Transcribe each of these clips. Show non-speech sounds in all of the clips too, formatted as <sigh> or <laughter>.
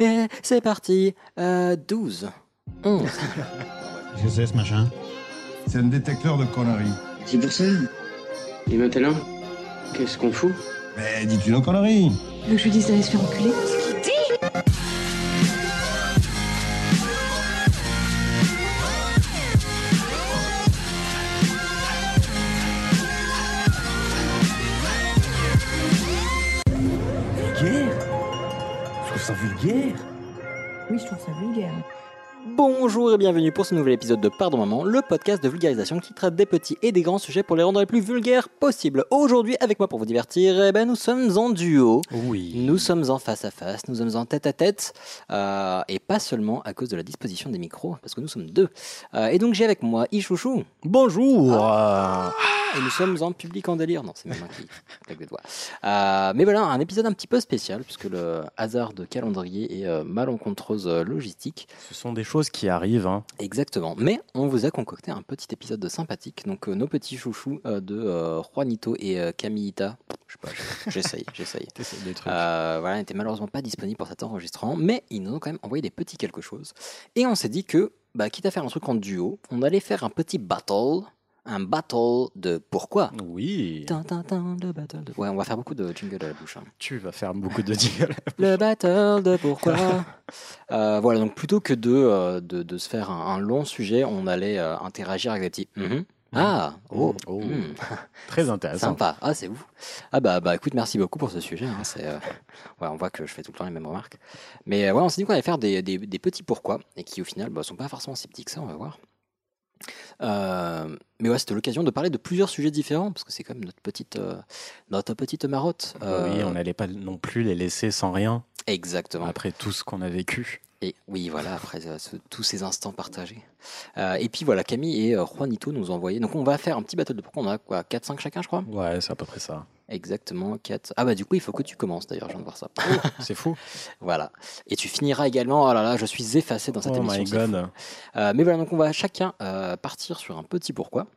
Et c'est parti. Euh, 12. 11. <laughs> Qu'est-ce que c'est ce machin? C'est un détecteur de conneries. C'est pour ça? Et maintenant, qu'est-ce qu'on fout? Mais dis-tu nos conneries Tu veux que je lui dise d'aller se faire enculer vulgaire. Oui, je trouve ça vulgaire. Bonjour et bienvenue pour ce nouvel épisode de Pardon Maman, le podcast de vulgarisation qui traite des petits et des grands sujets pour les rendre les plus vulgaires possibles. Aujourd'hui, avec moi pour vous divertir, eh ben, nous sommes en duo. Oui. Nous sommes en face à face, nous sommes en tête à tête, euh, et pas seulement à cause de la disposition des micros, parce que nous sommes deux. Euh, et donc j'ai avec moi Ichouchou, Bonjour. et nous sommes en public en délire. Non, c'est même qui <laughs> claque des doigts. Euh, mais voilà, un épisode un petit peu spécial, puisque le hasard de calendrier et malencontreuse logistique. Ce sont des choses qui arrivent. Hein. Exactement. Mais on vous a concocté un petit épisode de sympathique. Donc euh, nos petits chouchous euh, de euh, Juanito et euh, Camillita. Je sais pas, j'essaye, <laughs> j'essaye. T'essayes des trucs. Euh, voilà, n'étaient malheureusement pas disponibles pour cet enregistrement, mais ils nous ont quand même envoyé des petits quelque chose. Et on s'est dit que, bah, quitte à faire un truc en duo, on allait faire un petit battle, un battle de pourquoi. Oui. Tin, le battle de... Ouais, on va faire beaucoup de jingle à la bouche. hein. Tu vas faire beaucoup de jingles. Le battle de pourquoi. <laughs> Euh, voilà, donc plutôt que de, euh, de, de se faire un, un long sujet, on allait euh, interagir avec des petits. Mhm. Ah, oh, Oh. hmm. Très intéressant. Sympa. Ah, c'est ouf. Ah bah, bah écoute, merci beaucoup pour ce sujet. hein, c'est, euh, <laughs> ouais, on voit que je fais tout le temps les mêmes remarques. Mais euh, ouais, on s'est dit qu'on allait faire des, des, des petits pourquoi et qui au final bah, sont pas forcément si petits que ça, on va voir. Euh, mais ouais, c'était l'occasion de parler de plusieurs sujets différents parce que c'est comme notre petite, euh, notre petite marotte. Euh, Oui, on n'allait pas non plus les laisser sans rien Exactement. après tout ce qu'on a vécu. Et oui, voilà, après euh, ce- tous ces instants partagés. Et puis voilà, Camille et Juanito nous ont envoyé. Donc on va faire un petit battle de pourquoi. On a quoi 4-5 chacun, je crois? Ouais, c'est à peu près ça. Exactement, 4. Ah bah du coup, il faut que tu commences d'ailleurs, je viens de voir ça. <laughs> C'est fou. Voilà. Et tu finiras également. Oh là là, je suis effacé dans cette oh émission. my god. Euh, mais voilà, donc on va chacun euh, partir sur un petit pourquoi.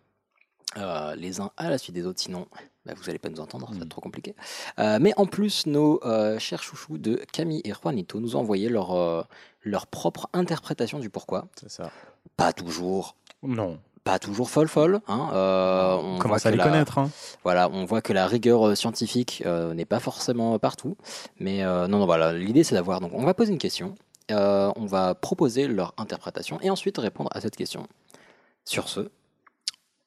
Euh, les uns à la suite des autres, sinon bah, vous n'allez pas nous entendre, ça va être trop compliqué. Euh, mais en plus, nos euh, chers chouchous de Camille et Juanito nous ont envoyé leur, leur propre interprétation du pourquoi. C'est ça. Pas toujours, Non. Pas toujours folle folle. Hein. Euh, on On voit commence à que les la- connaître. Hein. Voilà, on voit que la rigueur euh, scientifique euh, n'est pas forcément partout. Mais euh, non, non, voilà, l'idée c'est d'avoir. Donc, on va poser une question, euh, on va proposer leur interprétation et ensuite répondre à cette question. Sur ce,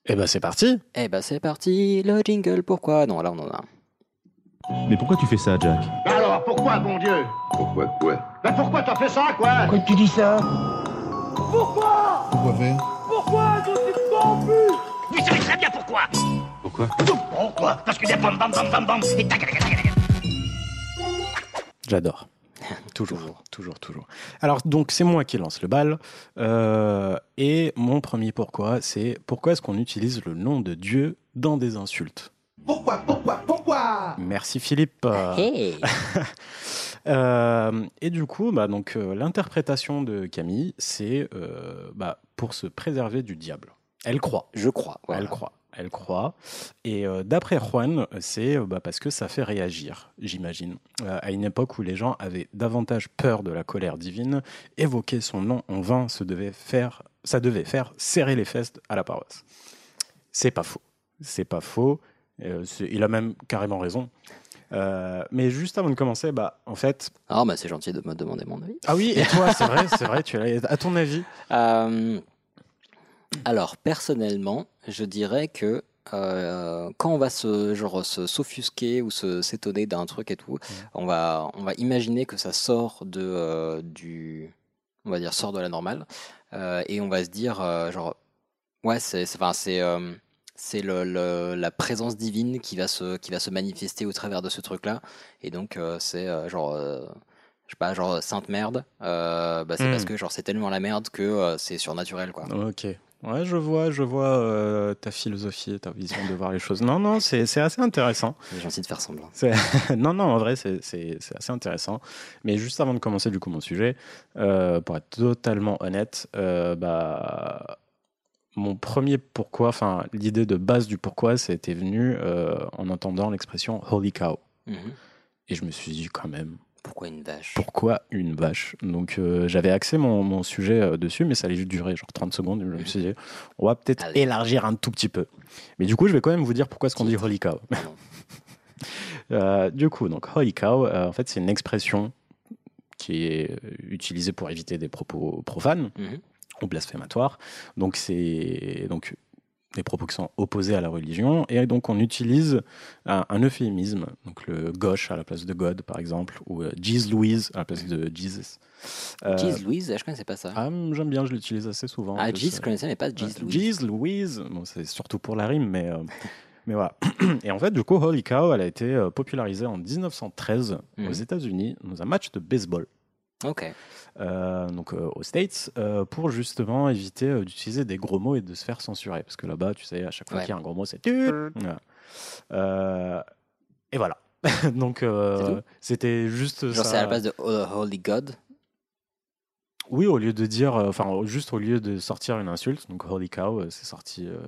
Eh ben c'est parti. eh ben c'est parti, le jingle, pourquoi? Non, là on en a un. Mais pourquoi tu fais ça, Jack? Alors, pourquoi, bon Dieu? Pourquoi quoi? Bah pourquoi t'as fait ça, quoi? Pourquoi tu dis ça? Pourquoi faire Vous savez très bien pourquoi Pourquoi Pourquoi Parce que des bam bam bam bam bam et tac tac. J'adore. <laughs> toujours, toujours, toujours. Alors, donc, c'est moi qui lance le bal. Euh, et mon premier pourquoi, c'est pourquoi est-ce qu'on utilise le nom de Dieu dans des insultes? Pourquoi Pourquoi Pourquoi? Merci Philippe. Euh, Hey <laughs> euh, et du coup, bah, donc, euh, l'interprétation de Camille, c'est euh, bah, pour se préserver du diable. Elle croit. Je crois. voilà. Elle croit. Elle croit. Et euh, d'après Juan, c'est euh, bah, parce que ça fait réagir, j'imagine. Euh, à une époque où les gens avaient davantage peur de la colère divine, évoquer son nom en vain se devait faire, ça devait faire serrer les fesses à la paroisse. C'est pas faux. C'est pas faux. Euh, il a même carrément raison. Euh, mais juste avant de commencer, bah, en fait. Ah, bah c'est gentil de me demander mon avis. Ah oui, et toi, c'est vrai, c'est vrai, tu as, <laughs> à ton avis Euh, alors, personnellement, je dirais que euh, quand on va se genre se s'offusquer ou se s'étonner d'un truc et tout, on va on va imaginer que ça sort de du on va dire sort de la normale et on va se dire genre ouais c'est c'est enfin c'est c'est le, le- la présence divine qui va se qui va se manifester au travers de ce truc là et donc euh, c'est euh, genre euh, je sais pas genre sainte merde bah, c'est Hmm. parce que genre c'est tellement la merde que c'est surnaturel quoi Ok. Ouais, je vois, je vois ta philosophie et ta vision de voir les choses. Non, non, c'est c'est assez intéressant. c'est gentil de faire semblant C'est- <laughs> non, non, en vrai, c'est c'est- c'est assez intéressant. Mais juste avant de commencer du coup mon sujet, pour être totalement honnête, bah, mon premier pourquoi, enfin l'idée de base du pourquoi, c'était venu euh, en entendant l'expression holy cow. Mhm. Et je me suis dit quand même, Pourquoi une vache? Pourquoi une vache? Donc euh, j'avais axé mon, mon sujet euh, dessus, mais ça allait juste durer genre 30 secondes. Je me suis dit, on va peut-être élargir un tout petit peu. Mais du coup, je vais quand même vous dire pourquoi est-ce qu'on dit holy cow. <laughs> Du coup, donc holy cow, en fait, c'est une expression qui est utilisée pour éviter des propos profanes Mhm. Ou blasphématoires. Donc c'est donc des propos qui sont opposés à la religion et donc on utilise un, un euphémisme, donc le gauche à la place de God par exemple ou euh, Jeez Louise à la place de Jesus. Euh, Jeez Louise, je connaissais pas ça. ah, j'aime bien, je l'utilise assez souvent. en Ah. Jeez, je connaissais, mais pas Jeez Louise. Jeez Louise, bon, c'est surtout pour la rime, mais, euh, mais voilà. <clears throat> Et en fait, du coup, Holy Cow, elle a été euh, popularisée en 1913 Mhm. aux États-Unis dans un match de baseball. Ok. euh, donc euh, aux States, euh, pour justement éviter euh, d'utiliser des gros mots et de se faire censurer. Parce que là-bas, tu sais, à chaque fois Ouais. qu'il y a un gros mot, c'est. Voilà. Euh, et voilà. <laughs> donc euh, c'était juste Genre, ça. c'est à la place de oh, Holy God? Oui, au lieu de dire, euh, enfin, juste au lieu de sortir une insulte, donc Holy Cow, euh, c'est sorti. euh,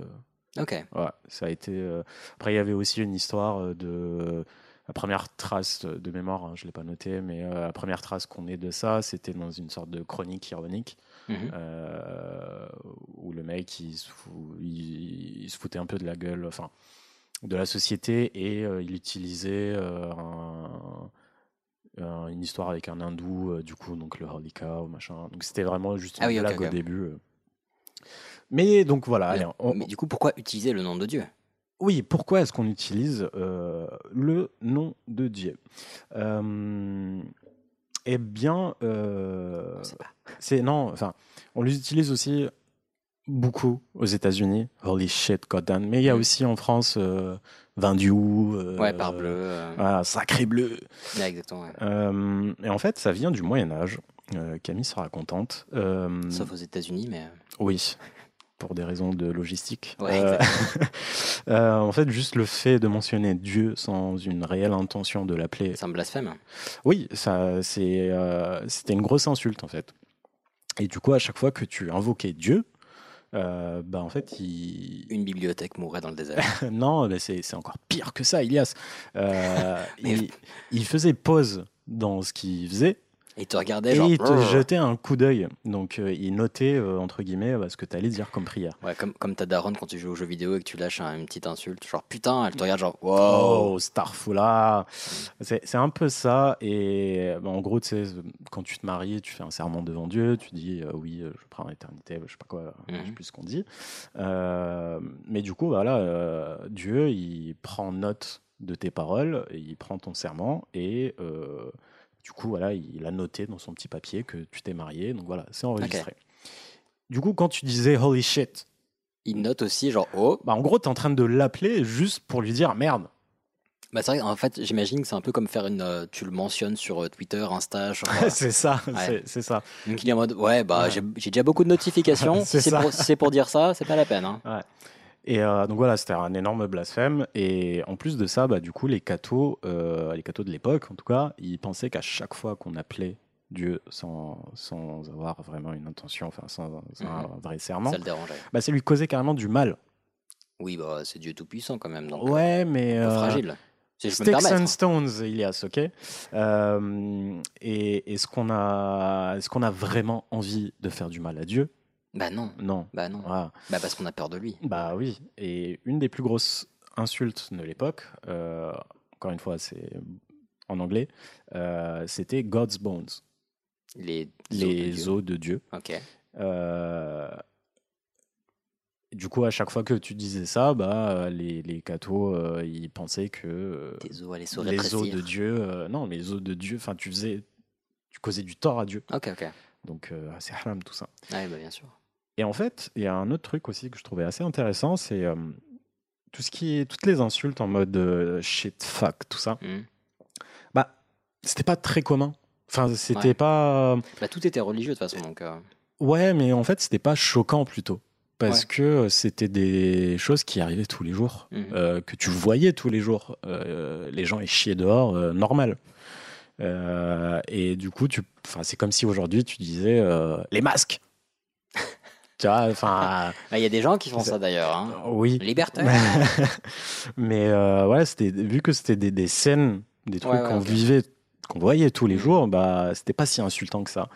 Ok. Ouais, ça a été. euh, Après, il y avait aussi une histoire euh, de. La première trace de mémoire, hein, je ne l'ai pas noté, mais euh, la première trace qu'on ait de ça, c'était dans une sorte de chronique ironique Mhm. euh, où le mec il se, fou- il- il se foutait un peu de la gueule, enfin, de la société et euh, il utilisait un- un- une histoire avec un hindou, du coup, donc le Holy Cow, machin. Donc c'était vraiment juste une Ah oui, ok, blague au début. Mais donc voilà, allez, on- Mais du coup, pourquoi utiliser le nom de Dieu? Oui, pourquoi est-ce qu'on utilise euh, le nom de Dieu? Euh, Eh bien, euh, c'est non, enfin, on les utilise aussi beaucoup aux États-Unis. Holy shit, goddamn. Mais il y a Mm. aussi en France Vindiou. euh, Ouais, par bleu. voilà, sacré bleu. ouais, exactement. ouais. Et en fait, ça vient du Moyen Âge. Camille sera contente. Sauf aux États-Unis, mais. oui, pour des raisons de logistique. Ouais, Euh, <laughs> euh, en fait, juste le fait de mentionner Dieu sans une réelle intention de l'appeler. C'est un blasphème. Oui, ça, c'est, euh, c'était une grosse insulte en fait. Et du coup, à chaque fois que tu invoquais Dieu, bah en fait, il... Une bibliothèque mourrait dans le désert. <laughs> non, mais c'est, c'est encore pire que ça, Ilias. <laughs> Mais- il, il faisait pause dans ce qu'il faisait Et il te regardait et genre. il te jetait un coup d'œil. Donc, euh, il notait euh, entre guillemets euh, ce que tu allais dire comme prière. Ouais, comme, comme ta daronne quand tu joues aux jeux vidéo et que tu lâches un- une petite insulte. Genre putain, elle te regarde genre wow. Oh, Starfula C'est c'est un peu ça. Et bah, en gros, tu sais, quand tu te maries, tu fais un serment devant Dieu, tu dis euh, oui, euh, je prends l'éternité, je sais pas quoi, je sais Mhm. plus ce qu'on dit. Euh, mais du coup, voilà, euh, Dieu, il prend note de tes paroles, et il prend ton serment et euh, du coup, voilà, il a noté dans son petit papier que tu t'es marié. Donc voilà, c'est enregistré. Du coup, quand tu disais holy shit, Il note aussi genre oh. bah, en gros, tu es en train de l'appeler juste pour lui dire merde. Bah c'est vrai, en fait, j'imagine que c'est un peu comme faire une. euh, tu le mentionnes sur euh, Twitter, Insta. <laughs> C'est ça, Ouais. c'est- ça. donc il est en mode ouais, bah Ouais. j'ai déjà beaucoup de notifications. <laughs> C'est si c'est pour, si c'est pour dire ça, c'est pas la peine. Hein. Et euh, donc voilà, c'était un énorme blasphème. Et en plus de ça, bah, du coup, les cathos, euh, les cathos de l'époque, en tout cas, ils pensaient qu'à chaque fois qu'on appelait Dieu sans, sans avoir vraiment une intention, enfin sans, sans Mhm. un vrai serment, Ça le dérangeait. bah, ça lui causait carrément du mal. Oui, bah c'est Dieu tout puissant quand même. Donc, euh, Ouais, mais euh, fragile. Si Sticks and Stones, Ilias, ok? Et est-ce qu'on a, est-ce qu'on a vraiment envie de faire du mal à Dieu? Bah non. Non. Bah non. Voilà. Bah parce qu'on a peur de lui. Bah oui, et une des plus grosses insultes de l'époque, euh, encore une fois, c'est en anglais, euh, c'était God's Bones, Les les os. de Dieu. Ok. Euh, du coup, à chaque fois que tu disais ça, bah, les, les cathos, euh, ils pensaient que euh, Tes os allaient se les os de Dieu, euh, non, les os de Dieu, enfin, tu faisais, tu causais du tort à Dieu. Ok, ok. Donc, euh, c'est haram tout ça. Bah bien sûr. Et en fait, il y a un autre truc aussi que je trouvais assez intéressant, c'est euh, tout ce qui est toutes les insultes en mode euh, shit, fuck, tout ça. Mhm. Bah, c'était pas très commun. Enfin, c'était Ouais. pas. Bah tout était religieux de toute façon. Donc, euh, Ouais, mais en fait, c'était pas choquant plutôt. Parce Ouais. que c'était des choses qui arrivaient tous les jours, euh, que tu voyais tous les jours. Euh, les gens échiaient dehors, euh, normal. Euh, et du coup, tu, c'est comme si aujourd'hui tu disais euh, les masques. <laughs> tu vois, enfin, <laughs> bah, il y a des gens qui font ça d'ailleurs. Hein. oui. Libertaire. <laughs> Mais euh, ouais, c'était vu que c'était des, des scènes, des trucs Ouais, ouais, qu'on vivait qu'on voyait tous les jours, bah, c'était pas si insultant que ça.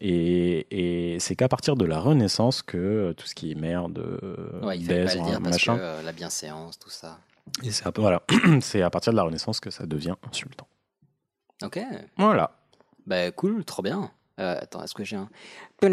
Et, et c'est qu'à partir de la Renaissance que tout ce qui est merde, euh, Ouais, il fallait pas baise, le dire parce machin, que euh, la bienséance, tout ça. et c'est voilà, <clears throat> c'est à partir de la Renaissance que ça devient insultant. Ok. Voilà. Bah cool, trop bien. Euh, attends, est-ce que j'ai un. <laughs>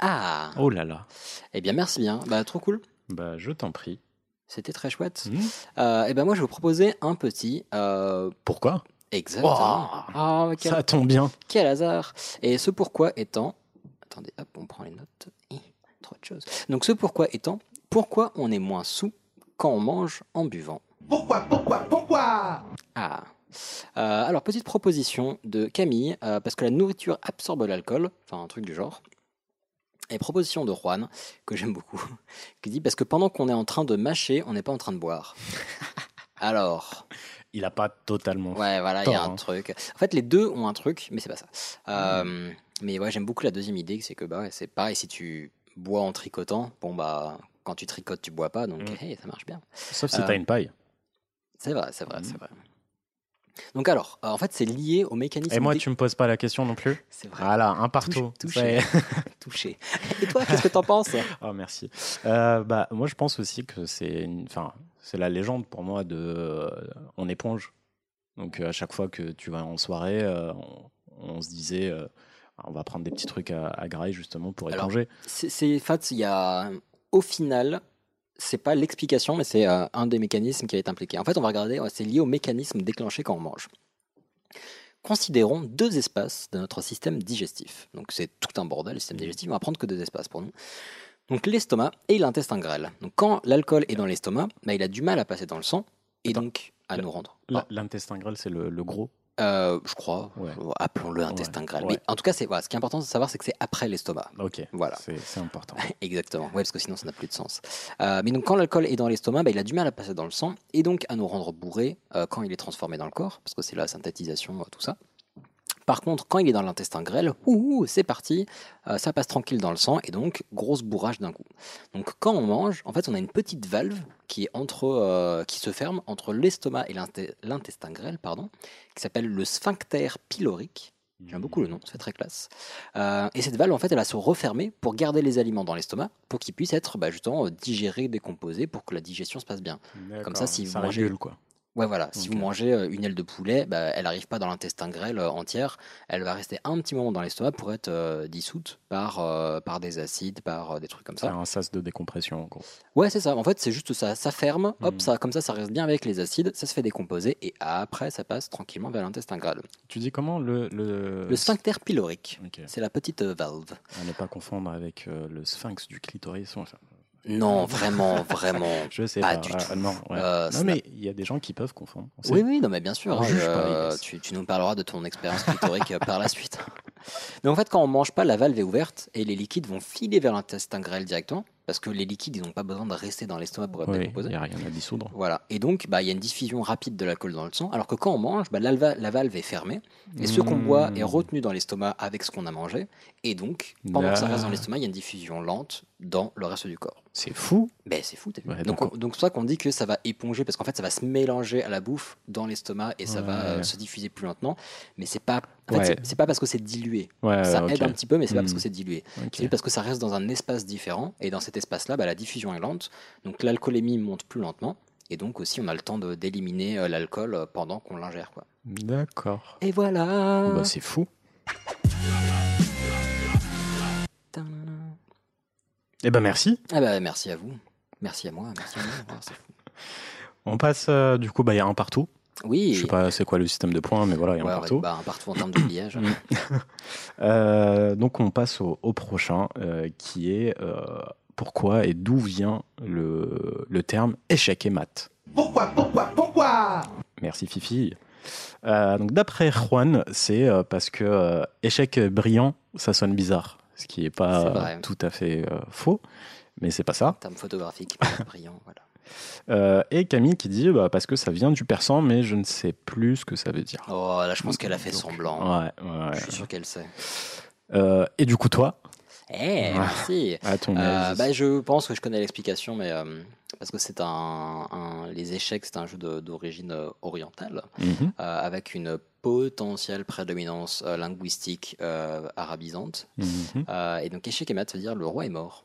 Ah Oh là là. Eh bien, merci bien. Bah, trop cool. Bah, je t'en prie. C'était très chouette. Hmm. Euh, eh ben, moi, je vais vous proposer un petit. euh, Pourquoi? Exactement. Oh, Ah, quel, Ça tombe bien. quel hasard. Et ce pourquoi étant. Attendez, hop, on prend les notes. Hi, trop de choses. Donc, ce pourquoi étant. Pourquoi on est moins sous quand on mange en buvant Pourquoi, pourquoi, pourquoi? Ah. Euh, alors, petite proposition de Camille, euh, parce que la nourriture absorbe l'alcool, enfin un truc du genre. Et proposition de Juan, que j'aime beaucoup, <laughs> qui dit parce que pendant qu'on est en train de mâcher, on n'est pas en train de boire. <laughs> Alors, Il a pas totalement. ouais, voilà, il y a un hein. truc. En fait, les deux ont un truc, mais c'est pas ça. Euh, Mais ouais, j'aime beaucoup la deuxième idée, c'est que bah, ouais, c'est pareil, si tu bois en tricotant, bon bah, quand tu tricotes, tu bois pas, donc Mm. hey, ça marche bien. Sauf si Euh, t'as une paille. C'est vrai, c'est vrai, Mhm. c'est vrai. Donc alors, euh, en fait, c'est lié au mécanisme. Et moi, tu me poses pas la question non plus C'est vrai. Voilà, un partout. Est. <laughs> touché. Et toi, qu'est-ce que t'en penses? Oh, merci. Euh, bah, moi, je pense aussi que c'est une- enfin, c'est la légende pour moi de euh, on éponge. Donc, euh, à chaque fois que tu vas en soirée, euh, on, on se disait euh, on va prendre des petits trucs à, à graille justement pour Alors, éponger. C'est, c'est- en fait, il y a, au final, c'est pas l'explication, mais c'est euh, un des mécanismes qui être impliqué. En fait, on va regarder, c'est lié au mécanisme déclenché quand on mange. Considérons deux espaces de notre système digestif. Donc, c'est tout un bordel, le système digestif. On va prendre que deux espaces pour nous. Donc, l'estomac et l'intestin grêle. Donc, quand l'alcool est dans l'estomac, bah, il a du mal à passer dans le sang et Attends. donc à nous rendre. L'intestin grêle, c'est le, le gros. Euh, je crois, Ouais. appelons-le intestin Ouais. Mais en tout cas, c'est, voilà, ce qui est important de savoir, c'est que c'est après l'estomac. Ok. Voilà. C'est important. <laughs> Exactement, ouais, parce que sinon ça n'a plus de sens. Euh, mais donc quand l'alcool est dans l'estomac, bah, il a du mal à passer dans le sang et donc à nous rendre bourrés euh, quand il est transformé dans le corps, parce que c'est la synthétisation, tout ça. Par contre, quand il est dans l'intestin grêle, ouh, c'est parti, euh, ça passe tranquille dans le sang et donc grosse bourrage d'un coup. Donc quand on mange, en fait, on a une petite valve qui est entre, euh, qui se ferme entre l'estomac et l'intestin grêle, pardon, qui s'appelle le sphincter pylorique. J'aime beaucoup le nom, c'est très classe. Euh, et cette valve, en fait, elle va se refermer pour garder les aliments dans l'estomac, pour qu'ils puissent être bah, justement digérés, décomposés, pour que la digestion se passe bien. Comme ça, si ça vous mangez- régule quoi. Ouais, voilà. Si vous mangez euh, une aile de poulet, bah, elle n'arrive pas dans l'intestin grêle euh, entière. Elle va rester un petit moment dans l'estomac pour être euh, dissoute par, euh, par des acides, par euh, des trucs comme C'est ça. un sas de décompression en gros. Ouais, c'est ça. En fait, c'est juste ça. Ça ferme, hop, Mhm. ça, comme ça, ça reste bien avec les acides, ça se fait décomposer, et après, ça passe tranquillement vers l'intestin grêle. Tu dis comment le le, Le sphincter pylorique, c'est la petite valve. À ne pas confondre avec le sphinx du clitoris. Enfin, Non, vraiment, vraiment. <laughs> je sais Pas pas. du Ah, tout. non, ouais. Euh, non mais il y a des gens qui peuvent confondre. Oui, oui, non, mais bien sûr. Pas, euh, tu nous parleras de ton expérience clitorique euh, par la suite. <laughs> Mais en fait, quand on mange pas, la valve est ouverte et les liquides vont filer vers l'intestin grêle directement parce que les liquides, ils n'ont pas besoin de rester dans l'estomac pour être Oui, il décomposés. n'y a rien à dissoudre. Voilà. Et donc, bah, il y a une diffusion rapide de l'alcool dans le sang, alors que quand on mange, bah, la valve est fermée et ce qu'on boit est Mmh. retenu dans l'estomac avec ce qu'on a mangé. Et donc, pendant que ça reste dans l'estomac, il y a une diffusion lente dans le reste du corps. C'est fou. Ben, c'est fou. Ouais, donc, donc on- donc c'est pour ça qu'on dit que ça va éponger, parce qu'en fait, ça va se mélanger à la bouffe dans l'estomac et ça va euh, se diffuser plus lentement. Mais c'est pas, en fait, Ouais. c'est- c'est pas parce que c'est dilué. Ouais, ça ok. aide un petit peu, mais c'est pas parce Hmm. que c'est dilué. C'est juste parce que ça reste dans un espace différent. Et dans cet espace-là, bah, la diffusion est lente. Donc l'alcoolémie monte plus lentement. Et donc aussi, on a le temps d'éliminer euh, l'alcool euh, pendant qu'on l'ingère. D'accord. Et voilà Bah, c'est fou. Eh ben merci. Ah bah, merci à vous. Merci à moi. Merci à moi. Ah. <laughs> On passe euh, du coup, bah il y a un partout. Oui. Je sais pas c'est quoi le système de points, mais voilà, il y a Ouais, un partout. bah, un partout en termes de pliage. Mm. <coughs> Euh, donc on passe au, au prochain, euh, qui est euh, pourquoi et d'où vient le, le terme échec et mat? Pourquoi, pourquoi, pourquoi? Merci Fifi. Euh, donc d'après Juan, c'est euh, parce que euh, échec brillant, ça sonne bizarre, ce qui n'est pas euh, tout à fait euh, faux, mais c'est pas ça. En termes photographiques, brillant. Voilà. Euh, et Camille qui dit bah, parce que ça vient du persan, mais je ne sais plus ce que ça veut dire. Oh, là, je pense qu'elle a fait Donc, semblant. Ouais, ouais. Je suis sûr qu'elle sait. Euh, et du coup toi, Eh, merci. à ton Euh, avis bah, je pense que je connais l'explication, mais parce que c'est un, un- les échecs, c'est un jeu d'origine orientale, Mhm. euh, avec une potentielle prédominance euh, linguistique euh, arabisante. Mhm. Et donc échec et mat, ça veut dire le roi est mort.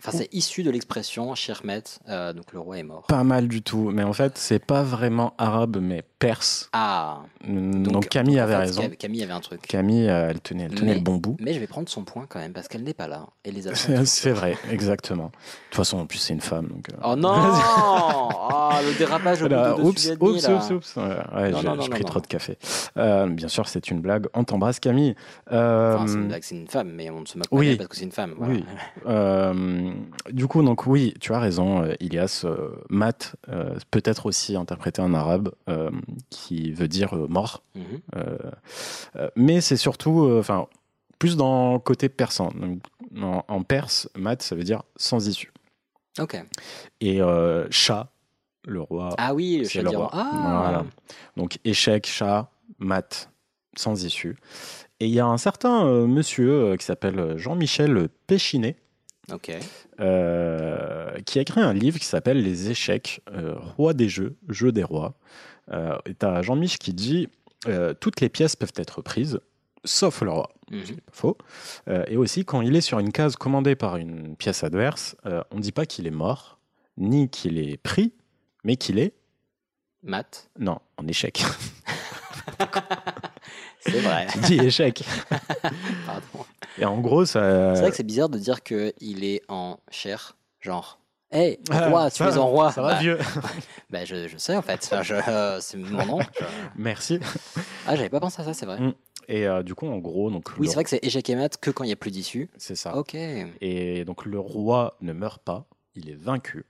Enfin, c'est issu de l'expression Shirmet, euh, donc le roi est mort. Pas mal du tout, mais en fait, c'est pas vraiment arabe, mais perse. Ah, Donc, Camille avait raison. Cam- Camille avait un truc. Camille, euh, elle tenait, elle tenait Mais- le bon bout. Mais je vais prendre son point quand même, parce qu'elle n'est pas là. Et les <laughs> C'est vrai, exactement. De toute façon, en plus, c'est une femme. Donc, euh, Oh non <laughs> Ah, le dérapage au bout de deux oups, demi, oups, là. oups, oups. Ouais, j'ai pris non, trop non. de café. Euh, bien sûr, c'est une blague. On t'embrasse, Camille. Euh, Enfin, c'est une blague, c'est une femme, mais on ne se moque pas oui. d'elle parce que c'est une femme. voilà. Oui. Euh, du coup, donc oui, tu as raison, Ilias. euh, Mat euh, peut être aussi interprété en arabe, qui veut dire euh, mort. Mhm. Euh, euh, mais c'est surtout, enfin, plus dans le côté persan. Donc, en, en perse, mat, ça veut dire sans issue. Ok. Et chat, le roi, Ah oui, le c'est chat le roi. Ah Voilà. Donc échec, chat, mat, sans issue. Et il y a un certain euh, monsieur euh, qui s'appelle Jean-Michel Péchinet, Ok. euh, qui a écrit un livre qui s'appelle Les échecs, euh, roi des jeux, jeu des rois. Euh, et t'as Jean-Mich qui dit euh, toutes les pièces peuvent être prises, sauf le roi. Mhm. C'est pas faux. Et aussi, quand il est sur une case commandée par une pièce adverse, on ne dit pas qu'il est mort, ni qu'il est pris, mais qu'il est, Math, non, en échec. <laughs> c'est vrai. <laughs> Tu dis échec. <laughs> Pardon. Et en gros, ça. C'est vrai que c'est bizarre de dire qu'il est en chair, genre. Hé, Ah, roi, tu ça- es en roi. Ça va, Bah, vieux. <laughs> bah, je, je sais en fait. Enfin, euh, c'est mon nom. Je- Merci. Ah, j'avais pas pensé à ça, c'est vrai. Mm. Et euh, du coup, en gros, donc. Oui, le- c'est vrai que c'est échec et mat que quand il n'y a plus d'issue. C'est ça. Ok. Et donc, le roi ne meurt pas, il est vaincu.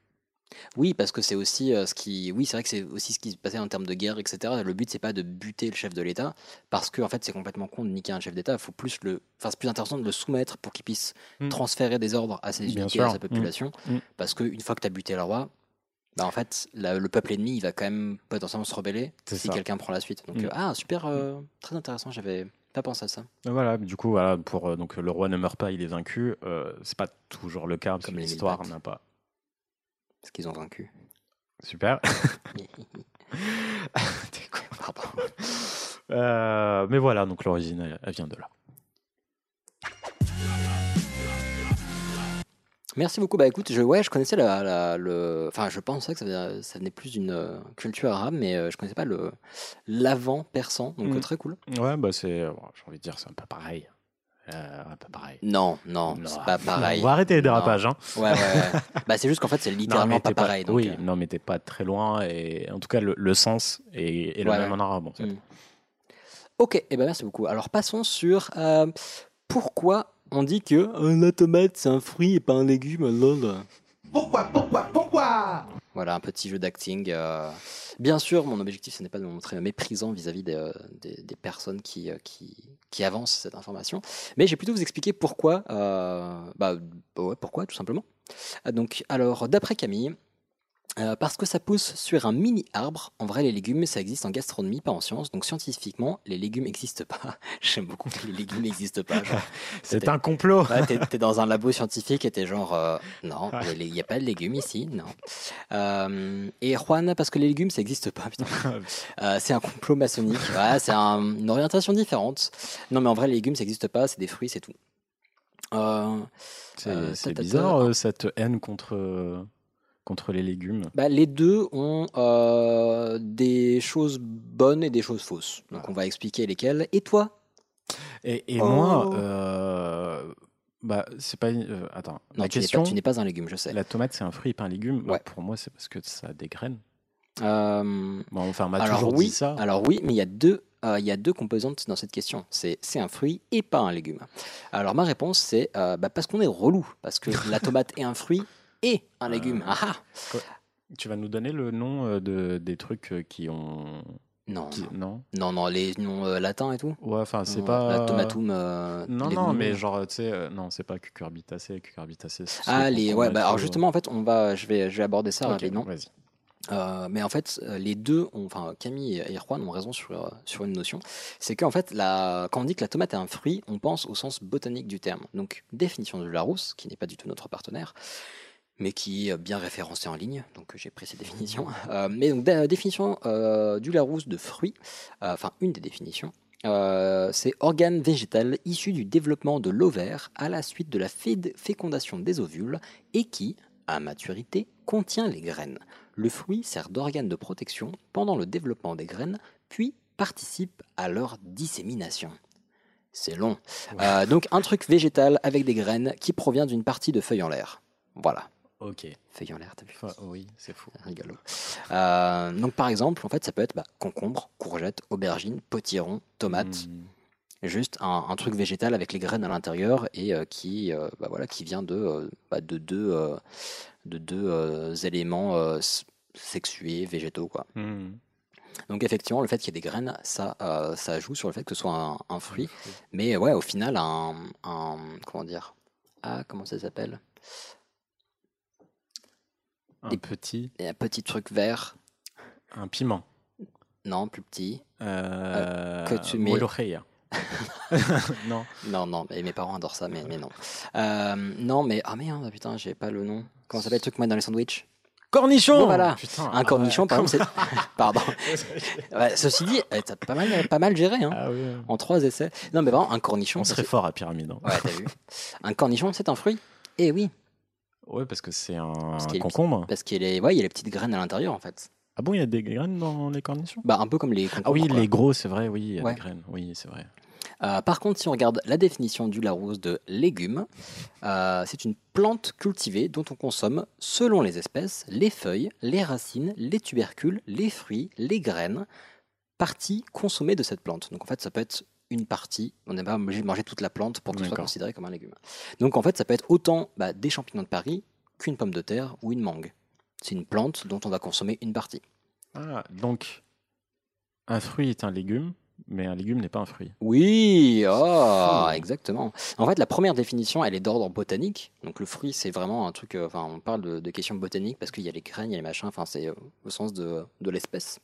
Oui, parce que c'est aussi euh, ce qui. Oui, c'est vrai que c'est aussi ce qui se passait en termes de guerre, etc. Le but, c'est pas de buter le chef de l'État, parce que en fait, c'est complètement con de niquer un chef d'État. Il faut plus le. Enfin, c'est plus intéressant de le soumettre pour qu'il puisse Mm. transférer des ordres à ses Bien unités, à sa population. Mm. Mm. Parce qu'une fois que tu as buté le roi, bah, en fait, la- le peuple ennemi, il va quand même potentiellement se rebeller si quelqu'un prend la suite. Donc, euh, ah, super, euh, très intéressant. J'avais pas pensé à ça. Voilà, du coup, voilà, pour, donc, le roi ne meurt pas, il est vaincu. C'est pas toujours le cas, parce Comme que l'histoire n'a pas. Parce qu'ils ont vaincu. Super. <laughs> <laughs> T'es con. Pardon. Euh, mais voilà, donc l'origine, elle, elle vient de là. Merci beaucoup. Bah écoute, je, ouais, je connaissais la, la- le. Enfin, je pensais que ça venait, ça venait plus d'une euh, culture arabe, mais euh, je connaissais pas le l'avant persan, donc Mm. euh, très cool. Ouais, bah c'est. bon, J'ai envie de dire, c'est un peu pareil. Euh, peu pareil. Non, non, Non. c'est pas <laughs> pareil. On va arrêter les dérapages. Hein. Ouais, ouais, ouais. bah c'est juste qu'en fait, c'est littéralement mais pas pareil. donc, oui, euh, non, mais t'es pas très loin. Et en tout cas, le, le sens est, est le même en arabe. En fait. Mm. Ok, et ben merci beaucoup. Alors passons sur euh, pourquoi on dit que la tomate c'est un fruit et pas un légume, lol. Pourquoi, pourquoi, pourquoi Voilà, un petit jeu d'acting. euh. Bien sûr, mon objectif, ce n'est pas de me montrer méprisant vis-à-vis des, euh, personnes qui, euh, qui, avancent cette information, mais j'ai plutôt vous expliquer pourquoi. bah, bah pourquoi, tout simplement. Donc, alors, d'après Camille, euh, parce que ça pousse sur un mini arbre. En vrai, les légumes, ça existe en gastronomie, pas en science. Donc, scientifiquement, les légumes n'existent pas. <laughs> J'aime beaucoup que les légumes n'existent pas. <laughs> C'est un complot. Ouais, t'es, <laughs> t'es dans un labo scientifique et t'es genre, euh, non, il n'y a pas de légumes ici, non. Euh, et Juan, parce que les légumes, ça n'existe pas, c'est un complot maçonnique, ouais, c'est un- une orientation différente. Non, mais en vrai, les légumes, ça n'existe pas, c'est des fruits, c'est tout. C'est bizarre cette haine contre, contre les légumes. bah, les deux ont euh, des choses bonnes et des choses fausses. Donc, on va expliquer lesquelles. Et toi? Et, et Oh. moi, euh, bah, c'est pas. euh, attends, Non, la tu n'es question. pas, tu n'es pas un légume, je sais. La tomate, c'est un fruit et pas un légume. Bah, pour moi, c'est parce que ça a des graines. Euh, Bon, enfin, on m'a alors toujours oui, dit ça. alors oui, mais il y a deux, euh, il y a deux composantes dans cette question. C'est c'est un fruit et pas un légume. Alors ma réponse c'est euh, bah, parce qu'on est relou, parce que <laughs> la tomate est un fruit et un légume. Ah ah Tu vas nous donner le nom euh, de, des trucs euh, qui ont. non, qui- Non non, non, les noms euh, latins et tout. Ouais, enfin, c'est pas. la tomatum. euh, Non, non, mais genre, tu sais, euh, non, c'est pas cucurbitacé. Cucurbitacé, Ah les ouais, bah, alors justement en fait on va, je vais, je vais aborder ça Ok, rapidement. Vas-y. Euh, mais en fait, euh, les deux, ont, enfin Camille et Juan ont raison sur, euh, sur une notion. C'est qu'en fait, la, quand on dit que la tomate est un fruit, on pense au sens botanique du terme. Donc, définition de Larousse, qui n'est pas du tout notre partenaire. Mais qui est bien référencé en ligne, donc j'ai pris cette définition. <laughs> Euh, mais donc, définition euh, du Larousse de fruits, euh, enfin une des définitions, euh, c'est organe végétal issu du développement de l'ovaire à la suite de la fé- fécondation des ovules et qui, à maturité, contient les graines. Le fruit sert d'organe de protection pendant le développement des graines, puis participe à leur dissémination. C'est long. Euh, donc un truc végétal avec des graines qui provient d'une partie de feuilles en l'air. Voilà. Ok. Feuilles en l'air, t'as vu Enfin, oui, c'est fou. Rigolo. Euh, donc par exemple, en fait, ça peut être bah, concombre, courgette, aubergine, potiron, tomate. Mm. Juste un, un truc végétal avec les graines à l'intérieur et euh, qui, euh, bah, voilà, qui vient de, euh, bah, de deux, euh, de deux euh, éléments euh, sexués, végétaux. Quoi. Mm. Donc effectivement, le fait qu'il y ait des graines, ça, euh, ça joue sur le fait que ce soit un, un fruit. Mais ouais, au final, un, un- comment dire Ah, comment ça s'appelle? Un Des- petit, Un petit truc vert. un piment. Non, plus petit. Euh, que tu mets- non. Non, non, mais mes parents adorent ça, mais, mais non. Euh, non, mais ah merde, putain, j'ai pas le nom. Comment ça s'appelle le truc que moi dans les sandwichs? Cornichon voilà. Putain, Un ah cornichon, ouais. par exemple, c'est. <laughs> Pardon. <laughs> Ouais, ceci dit, eh, t'as pas mal, pas mal géré, hein. Ah oui. En trois essais. Non, mais vraiment, un cornichon. On serait fort à pyramide. hein. Ouais, t'as vu. Un cornichon, c'est un fruit. Eh oui, Ouais, parce que c'est un qu'il concombre. parce qu'il est, ouais, il y a les petites graines à l'intérieur, en fait. Ah bon, il y a des graines dans les cornichons? Bah, un peu comme les. Ah oui, quoi. les gros, c'est vrai, oui, il y a Ouais. des graines. Oui, c'est vrai. Euh, par contre, si on regarde la définition du Larousse de légumes, euh, c'est une plante cultivée dont on consomme, selon les espèces, les feuilles, les racines, les tubercules, les fruits, les graines, parties consommées de cette plante. Donc en fait, ça peut être une partie, on n'est pas obligé de manger toute la plante pour que ce soit considéré comme un légume. Donc en fait, ça peut être autant bah, des champignons de Paris qu'une pomme de terre ou une mangue. C'est une plante dont on va consommer une partie. Ah, donc, un fruit est un légume, mais un légume n'est pas un fruit. Oui, oh, exactement. En fait, la première définition, elle est d'ordre botanique. Donc le fruit, c'est vraiment un truc. euh, Enfin, on parle de, de questions botaniques parce qu'il y a les graines, il y a les machins. Enfin, c'est euh, au sens de, de l'espèce.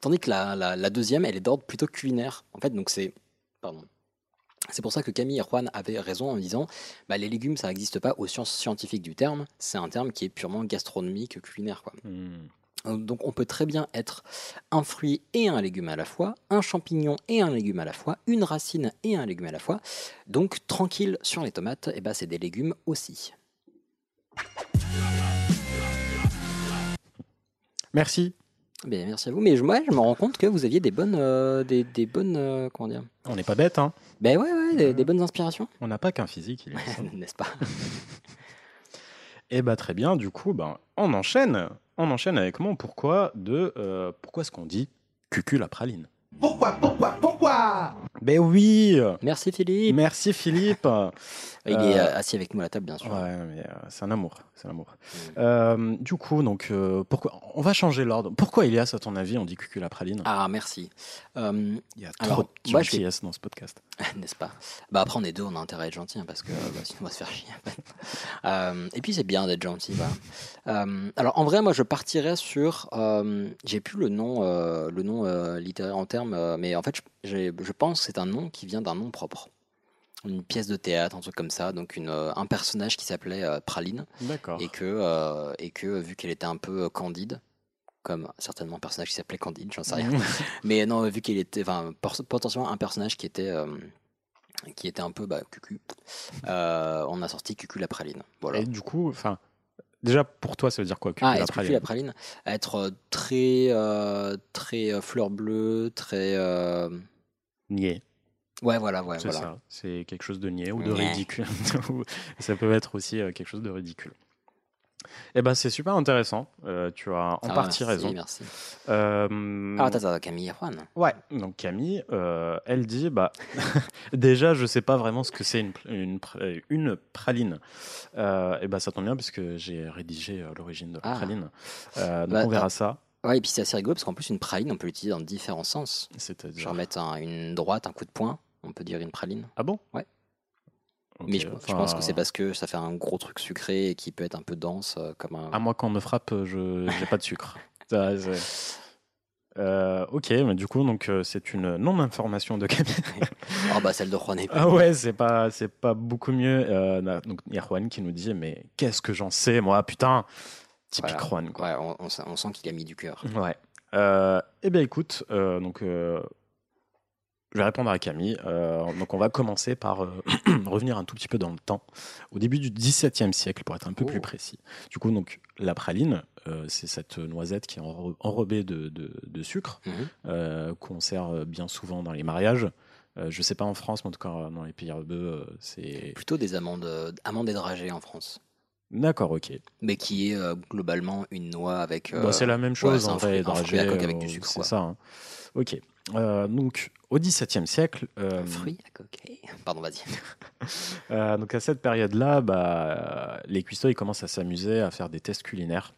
Tandis que la, la- la deuxième, elle est d'ordre plutôt culinaire. En fait, donc c'est. Pardon. C'est pour ça que Camille et Juan avaient raison en disant bah, les légumes, ça n'existe pas au sens scientifique du terme. C'est un terme qui est purement gastronomique, culinaire. Quoi. Hmm. Euh, Donc on peut très bien être un fruit et un légume à la fois, un champignon et un légume à la fois, une racine et un légume à la fois. Donc tranquille sur les tomates, et ben c'est des légumes aussi. Merci. Bien, merci à vous. Mais je, moi, je me rends compte que vous aviez des bonnes, euh, des, des bonnes, euh, comment dire On n'est pas bête, hein. Ben ouais, ouais, des, des bonnes inspirations, On n'a pas qu'un physique. il est <laughs> ça. n'est-ce pas <laughs> Eh bah très bien, du coup, ben, on enchaîne. On enchaîne avec mon pourquoi de euh, pourquoi est-ce qu'on dit cucul à praline? Pourquoi, pourquoi, pourquoi? Ben oui Merci Philippe. Merci Philippe <laughs> Il est Euh, euh, assis avec nous à la table, bien sûr. Ouais, mais euh, c'est un amour, c'est un amour. Euh, du coup, donc, euh, pourquoi on va changer l'ordre. Pourquoi Elias, à ton avis, on dit cucul à praline? Ah, merci. Euh, Il y a alors, trop de je vais- gentillesse dans ce podcast. <laughs> N'est-ce pas? Bah après on est deux, on a intérêt à être gentil hein, parce que bah, sinon on va se faire chier. Euh, et puis c'est bien d'être gentil. Voilà. Euh, alors en vrai moi je partirais sur, euh, j'ai plus le nom, euh, le nom euh, littéraire en termes, euh, mais en fait je, je pense que c'est un nom qui vient d'un nom propre, une pièce de théâtre, un truc comme ça, donc une, euh, un personnage qui s'appelait euh, Praline D'accord. et que euh, et que vu qu'elle était un peu candide. Comme certainement un personnage qui s'appelait Candide, j'en sais rien. <laughs> Mais non, vu qu'il était, enfin, potentiellement un personnage qui était, euh, qui était un peu bah, cucu, euh, on a sorti Cucu la praline. Voilà. Et du coup, enfin, déjà pour toi, ça veut dire quoi cucul Ah, Cucu praline la praline? Être très, euh, très fleur bleue, très. Niais. Ouais, voilà, ouais, c'est voilà. ça. C'est quelque chose de niais ou de Niais. ridicule. <laughs> ça peut être aussi euh, quelque chose de ridicule. Eh ben, c'est super intéressant. Euh, tu as en Ah, partie merci, raison. Merci. Euh, Ah, attends, attends, Camille et Juan. Ouais, donc Camille, euh, elle dit bah <laughs> déjà je sais pas vraiment ce que c'est une, une, pr- une praline. Euh, et bah ça tombe bien parce que j'ai rédigé l'origine de la Ah. praline. Euh, donc Bah, on verra ça. Ouais, et puis c'est assez rigolo parce qu'en plus, une praline, on peut l'utiliser dans différents sens. C'est-à-dire. Genre mettre un- une droite, un coup de poing, on peut dire une praline. Ah bon? Ouais. Ok, Mais je, je enfin, pense que c'est parce que ça fait un gros truc sucré et qui peut être un peu dense, euh, comme un. À moi quand on me frappe, je j'ai pas de sucre. <laughs> Ça, c'est- Euh, ok, mais du coup, donc euh, c'est une non-information de Camille. Ah <laughs> bah celle de Juan est ah ouais, c'est pas, c'est pas beaucoup mieux. Euh, na- donc il y a Juan qui nous dit, mais qu'est-ce que j'en sais, moi, putain, typique. Juan, quoi. Ouais, on, on sent- on sent qu'il a mis du cœur. Ouais. Euh, eh bien, écoute, euh, donc, euh, je vais répondre à Camille. Euh, donc, on va commencer par <clears throat> revenir un tout petit peu dans le temps, au début du XVIIe siècle, pour être un peu Oh. plus précis. Du coup, donc, la praline, c'est cette noisette qui est enro- enrobée de, de- de sucre, Mhm. qu'on sert bien souvent dans les mariages. Euh, je sais pas en France, mais en tout cas dans les pays arabes, euh, c'est. Plutôt des amandes, euh, amandes et dragées en France. D'accord, ok. Mais qui est euh, globalement une noix avec. euh, Bah, c'est la même chose en vrai, un fruit à dragée, coque avec du euh, sucre. C'est quoi. ça. hein. Ok. Euh, donc, au XVIIe siècle, euh, Un fruit à coque. <laughs> Pardon, vas-y. <laughs> euh, donc à cette période-là, bah, les cuistots ils commencent à s'amuser à faire des tests culinaires,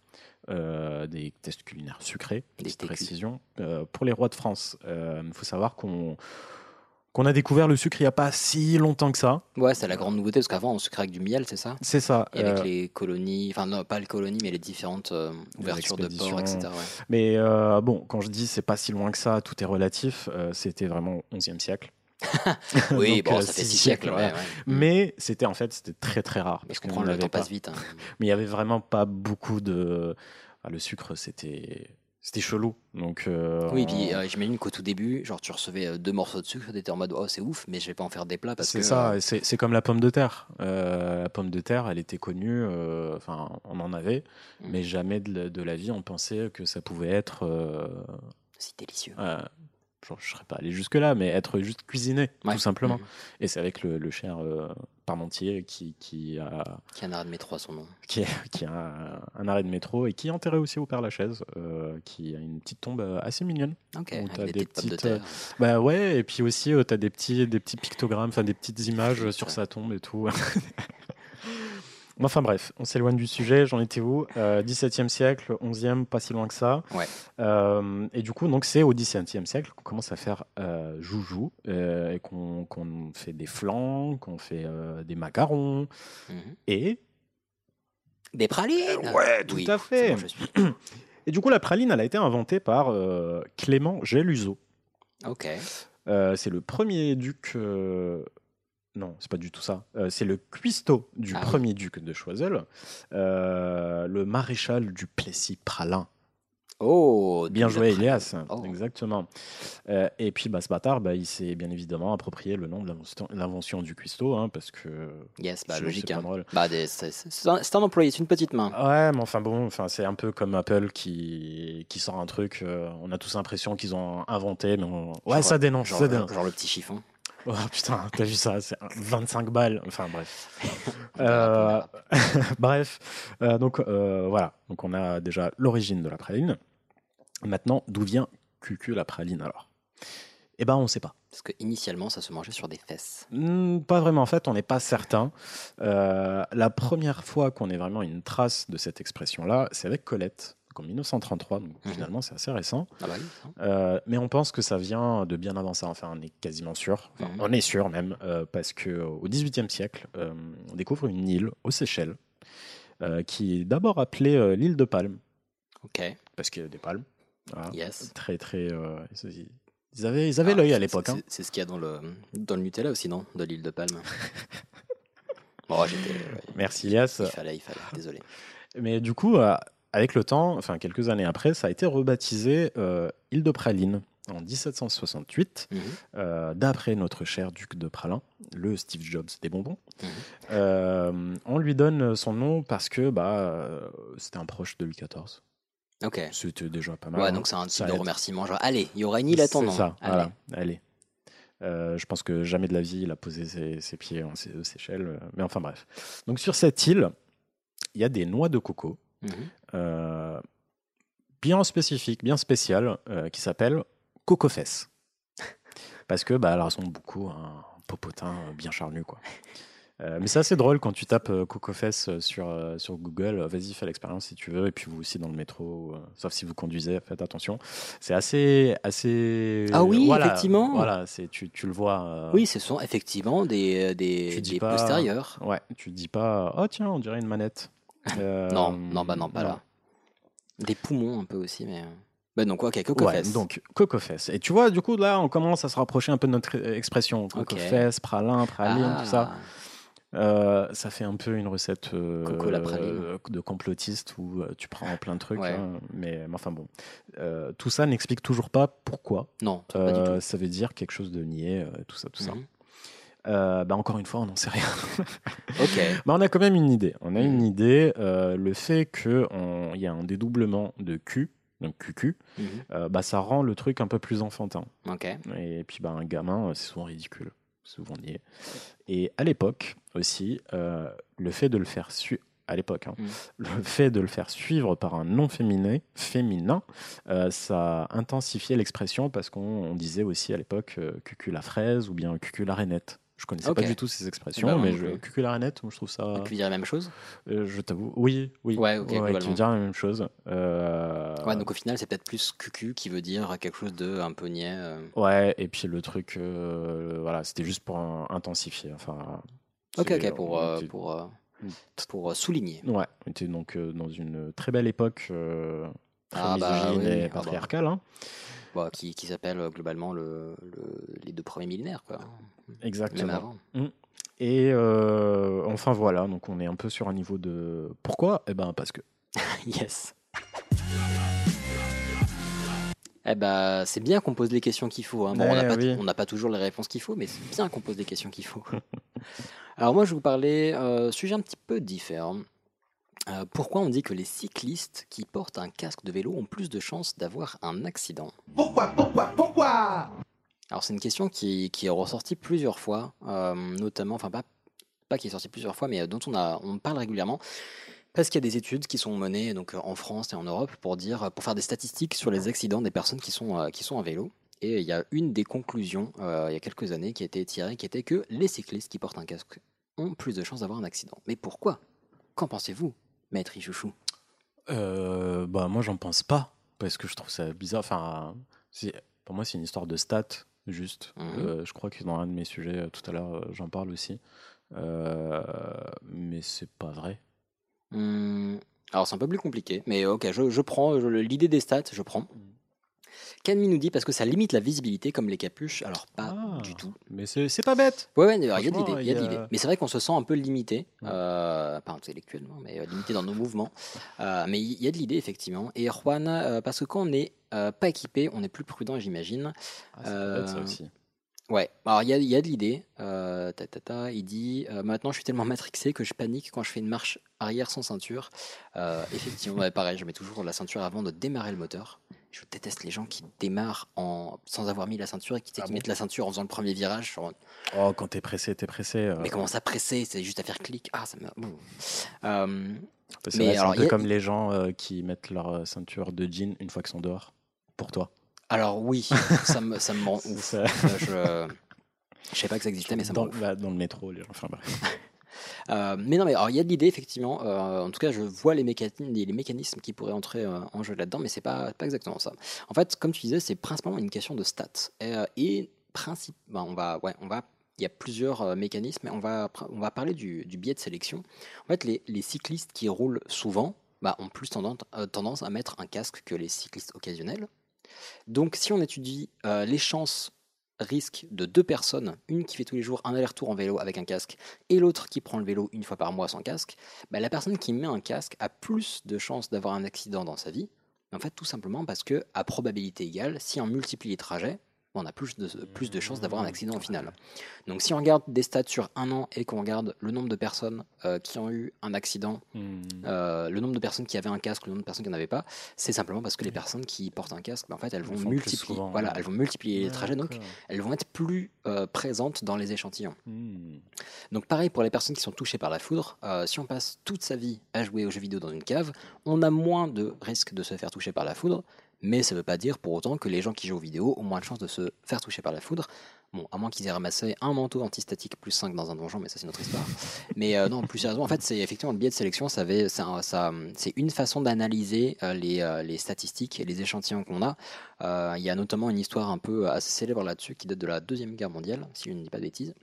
euh, des tests culinaires sucrés, Des petite TQ. précision, euh, pour les rois de France. Il faut savoir qu'on qu'on a découvert le sucre il n'y a pas si longtemps que ça. Ouais, c'est la grande nouveauté parce qu'avant on sucrait avec du miel, c'est ça? C'est ça. Et avec Euh, les colonies, enfin non, pas les colonies, mais les différentes euh, Les ouvertures de ports, etc. ouais. Mais euh, bon, quand je dis c'est pas si loin que ça, tout est relatif, euh, c'était vraiment au XIe siècle. <laughs> Oui, Donc, bon, ça fait six siècles, siècles, ouais. Mais c'était en fait c'était très très rare. Mais parce je qu'on comprends, le temps pas. passe vite. hein. Mais il y avait vraiment pas beaucoup de. Ah, le sucre, c'était c'était chelou. Donc. euh, Oui, et puis euh, j'imagine qu'au tout début, genre tu recevais euh, deux morceaux de sucre, t'étais en mode oh c'est ouf, mais je vais pas en faire des plats parce c'est que. ça. euh, C'est c'est comme la pomme de terre. La pomme de terre, elle était connue. Enfin, on en avait, Mm. mais jamais de la, de la vie on pensait que ça pouvait être. c'est délicieux. genre, je serais pas allé jusque là, mais être juste cuisiné, Ouais. tout simplement. Mhm. Et c'est avec le, le cher Parmentier qui, qui a, Qui a un arrêt de métro à son nom. qui, qui a un, un arrêt de métro et qui est enterré aussi au Père Lachaise, euh, qui a une petite tombe euh, assez mignonne. Ok, avec des, des petites de euh, terre. Bah ouais, et puis aussi tu t'as des petits, des petits pictogrammes, enfin des petites images sur sa tombe et tout. <laughs> Enfin bref, on s'éloigne du sujet, j'en étais où? Euh, 17e siècle, 11e, pas si loin que ça. Ouais. Euh, et du coup, donc c'est au 17e siècle qu'on commence à faire euh, joujou, euh, et qu'on fait des flancs, qu'on fait des macarons, Mhm. et Des pralines ouais, tout Oui, à fait. bon. <clears throat> Et du coup, la praline, elle a été inventée par Clément Géluseau. Ok. C'est le premier duc. Non, c'est pas du tout ça. Euh, c'est le cuistot du Ah oui. premier duc de Choiseul, euh, le maréchal du Plessis-Praslin. Oh Bien joué. Elias. Oh. Exactement. Euh, et puis, bah, ce bâtard, bah, il s'est bien évidemment approprié le nom de l'invention- du cuistot, hein, parce que. Yes, bah logique. hein. Bah, c'est un, employé, c'est une petite main. Ouais, mais enfin bon, enfin, c'est un peu comme Apple qui, qui sort un truc. euh, on a tous l'impression qu'ils ont inventé, mais on... ouais, Genre- ça dénonce, Genre, ça dénonce. genre le petit chiffon. Oh putain, t'as vu ça C'est un 25 balles. Enfin bref. <laughs> Euh, <laughs> bref, euh, donc euh, voilà. Donc on a déjà l'origine de la praline. Maintenant, d'où vient Cucu la praline alors? Eh ben, on sait pas. Parce que initialement, ça se mangeait sur des fesses. Hmm, pas vraiment. En fait, on n'est pas certain. La première fois qu'on ait vraiment une trace de cette expression-là, c'est avec Colette. Donc En 1933, donc finalement c'est assez récent. Ah bah oui. hein. Euh, mais on pense que ça vient de bien avant ça. Enfin, on est quasiment sûr. Enfin, Mhm. On est sûr même, euh, parce que au XVIIIe siècle, euh, on découvre une île aux Seychelles euh, qui est d'abord appelée l'île de Palme, Ok. parce qu'il y a des palmes. Voilà. Yes. Très très. ils- avaient, ils avaient Ah, l'œil à l'époque. c'est- hein. C'est ce qu'il y a dans le, dans le Nutella aussi, non De l'île de Palme. <laughs> bon, j'étais. ouais, Merci Elias. il fallait, il fallait. Désolé. Mais du coup, avec le temps, enfin quelques années après, ça a été rebaptisé euh, île de Praline en 1768, Mhm. euh, d'après notre cher duc de Pralin, le Steve Jobs des bonbons. Mhm. Euh, on lui donne son nom parce que bah, c'était un proche de Louis XIV. Ok. C'était déjà pas mal. Ouais, hein. donc c'est un type de remerciement. Genre, allez, il y aura une île à ton C'est ça, Allez. voilà, allez. Euh, je pense que jamais de la vie il a posé ses, ses pieds en Seychelles. Mais enfin bref. Donc sur cette île, il y a des noix de coco Mhm. euh, bien spécifiques, bien spéciales, euh, qui s'appellent cocofesses. <laughs> Parce que bah, elles ressemblent beaucoup à un popotin euh, bien charnu. Quoi. Euh, mais c'est assez drôle quand tu tapes euh, cocofesses euh, sur, euh, sur Google. Vas-y, fais l'expérience si tu veux. Et puis vous aussi dans le métro, euh, sauf si vous conduisez, faites attention. C'est assez, assez. Ah oui, voilà, effectivement. Voilà, c'est tu, tu le vois. euh, Oui, ce sont effectivement des, des, des pas- postérieurs. Ouais, tu te dis pas. Oh tiens, on dirait une manette. Euh, Non, non, bah non, pas non. là. Des poumons un peu aussi, mais. euh, Bah, donc, ok, Coco Ouais, donc coco. Et tu vois, du coup, là, on commence à se rapprocher un peu de notre euh, expression. Coco Ok. fest, pralin, praline, Ah, tout ça. Euh, ça fait un peu une recette euh, Coco la praline. de complotiste où tu prends plein de trucs. Ouais. hein, mais, mais enfin bon. Tout ça n'explique toujours pas pourquoi. Non, pas du tout. ça veut dire quelque chose de niais, tout ça, tout ça. Euh, bah, encore une fois, on n'en sait rien. <laughs> Ok. Bah, on a quand même une idée. On a une idée. euh, le fait qu'il y a un dédoublement de Q, donc QQ, Mhm. euh, bah, ça rend le truc un peu plus enfantin. Ok. Et puis bah, un gamin, euh, c'est souvent ridicule, souvent niais. Et à l'époque aussi, le fait de le faire suivre, à l'époque, hein, Mm. le fait de le faire suivre par un nom féminin, féminin euh, ça intensifiait l'expression parce qu'on on disait aussi à l'époque euh, cucul la fraise ou bien cucul la rainette. Je connaissais pas du tout ces expressions, Bah, mais je, plus. cucul la rainette, moi, je trouve ça. Tu veux dire la même chose? Euh, je t'avoue, oui, oui. Ouais, ok, globalement. veut dire la même chose. Euh, Ouais, donc au final, c'est peut-être plus cucu qui veut dire quelque chose de un peu niais. euh. Ouais, et puis le truc, euh, voilà, c'était juste pour euh, intensifier. Enfin, Ok, ok, pour, euh, était- pour, euh, pour euh, souligner. Ouais, on était donc euh, dans une très belle époque euh, très Ah, bah, oui, et ah, bah. patriarcale. hein. Bon, qui qui s'appelle euh, globalement le, le- les deux premiers millénaires, quoi. Même Exactement. avant. Et euh, enfin voilà, donc on est un peu sur un niveau de. Pourquoi? Eh ben parce que. <laughs> Yes. Eh ben, c'est bien qu'on pose les questions qu'il faut. hein. Bon, on n'a Eh pas, oui. pas toujours les réponses qu'il faut, mais c'est bien qu'on pose les questions qu'il faut. <laughs> Alors moi, je vais vous parler euh, sujet un petit peu différent. Euh, pourquoi on dit que les cyclistes qui portent un casque de vélo ont plus de chances d'avoir un accident Pourquoi, pourquoi, pourquoi? Alors c'est une question qui, qui est ressortie plusieurs fois, euh, notamment, enfin pas, pas qui est sortie plusieurs fois, mais dont on, a, on parle régulièrement, parce qu'il y a des études qui sont menées donc, en France et en Europe pour, dire, pour faire des statistiques sur les accidents des personnes qui sont, euh, qui sont en vélo. Et il y a une des conclusions, euh, il y a quelques années, qui a été tirée, qui était que les cyclistes qui portent un casque ont plus de chances d'avoir un accident. Mais pourquoi? Qu'en pensez-vous, maître Ichouchou Euh, bah moi j'en pense pas parce que je trouve ça bizarre. Enfin, pour moi c'est une histoire de stats juste. Mhm. Euh, je crois que dans un de mes sujets euh, tout à l'heure j'en parle aussi. Euh, mais c'est pas vrai. Hmm, alors c'est un peu plus compliqué, mais ok, je, je prends l'idée des stats, je prends. Canmi nous dit parce que ça limite la visibilité comme les capuches, alors pas Ah. du tout. Mais c'est pas bête. Ouais, ouais, il y a de l'idée, il y a de l'idée. Mais c'est vrai qu'on se sent un peu limité, Ouais. euh, pas intellectuellement, mais euh, limité dans nos mouvements. Euh, mais il y a de l'idée effectivement. Et Juan, euh, parce que quand on n'est pas équipé, on est plus prudent, j'imagine. Ah, c'est pas ça aussi. Ouais, alors il y a, y a de l'idée. Euh, ta, ta, ta, il dit euh, Maintenant, je suis tellement matrixé que je panique quand je fais une marche arrière sans ceinture. Euh, effectivement, ouais, pareil, je mets toujours la ceinture avant de démarrer le moteur. Je déteste les gens qui démarrent en, sans avoir mis la ceinture et qui, Ah qui bon mettent la ceinture en faisant le premier virage. genre, Oh quand t'es pressé t'es pressé. euh, mais comment ça presser C'est juste à faire clic. Ah, ça me. Euh, c'est mais vrai, c'est alors, un peu a- comme les gens euh, qui mettent leur ceinture de jean une fois qu'ils sont dehors. Pour toi. alors, oui, ça me, ça me rend <laughs> ouf. ça. Je. Je sais pas que ça existait, mais ça me dans, rend ouf. bah, dans le métro, les gens. Enfin bref. <laughs> Euh, mais non, mais alors il y a de l'idée effectivement. Euh, en tout cas, je vois les, mécanismes, qui pourraient entrer euh, en jeu là-dedans, mais c'est pas pas exactement ça. En fait, comme tu disais, c'est principalement une question de stats. Et, et ben, on va, ouais, on va. Il y a plusieurs mécanismes, mais on va on va parler du, biais de sélection. En fait, les, cyclistes qui roulent souvent bah, ont plus tendance, à mettre un casque que les cyclistes occasionnels. Donc, si on étudie les chances risque de deux personnes, une qui fait tous les jours un aller-retour en vélo avec un casque et l'autre qui prend le vélo une fois par mois sans casque, bah, la personne qui met un casque a plus de chances d'avoir un accident dans sa vie. En fait, tout simplement parce que, à probabilité égale, si on multiplie les trajets, on a plus de, plus de chances d'avoir un accident au final. Donc, si on regarde des stats sur un an et qu'on regarde le nombre de personnes euh, qui ont eu un accident, Hmm. euh, le nombre de personnes qui avaient un casque, le nombre de personnes qui n'en avaient pas, c'est simplement parce que les personnes qui portent un casque, bah, en fait, elles Le vont multiplier, souvent, voilà, ouais. elles vont multiplier les trajets, donc elles vont être plus euh, présentes dans les échantillons. Hmm. Donc pareil pour les personnes qui sont touchées par la foudre, si on passe toute sa vie à jouer aux jeux vidéo dans une cave, on a moins de risques de se faire toucher par la foudre, mais ça ne veut pas dire pour autant que les gens qui jouent aux vidéos ont moins de chances de se faire toucher par la foudre. Bon, à moins qu'ils aient ramassé un manteau antistatique plus 5 dans un donjon, mais ça c'est notre histoire. Mais euh, non, plus sérieusement, en fait, c'est effectivement le biais de sélection, ça ça- c'est une façon d'analyser euh, les, euh, les statistiques et les échantillons qu'on a. Il y a notamment une histoire un peu assez célèbre là-dessus qui date de la Deuxième Guerre mondiale, si je ne dis pas de bêtises.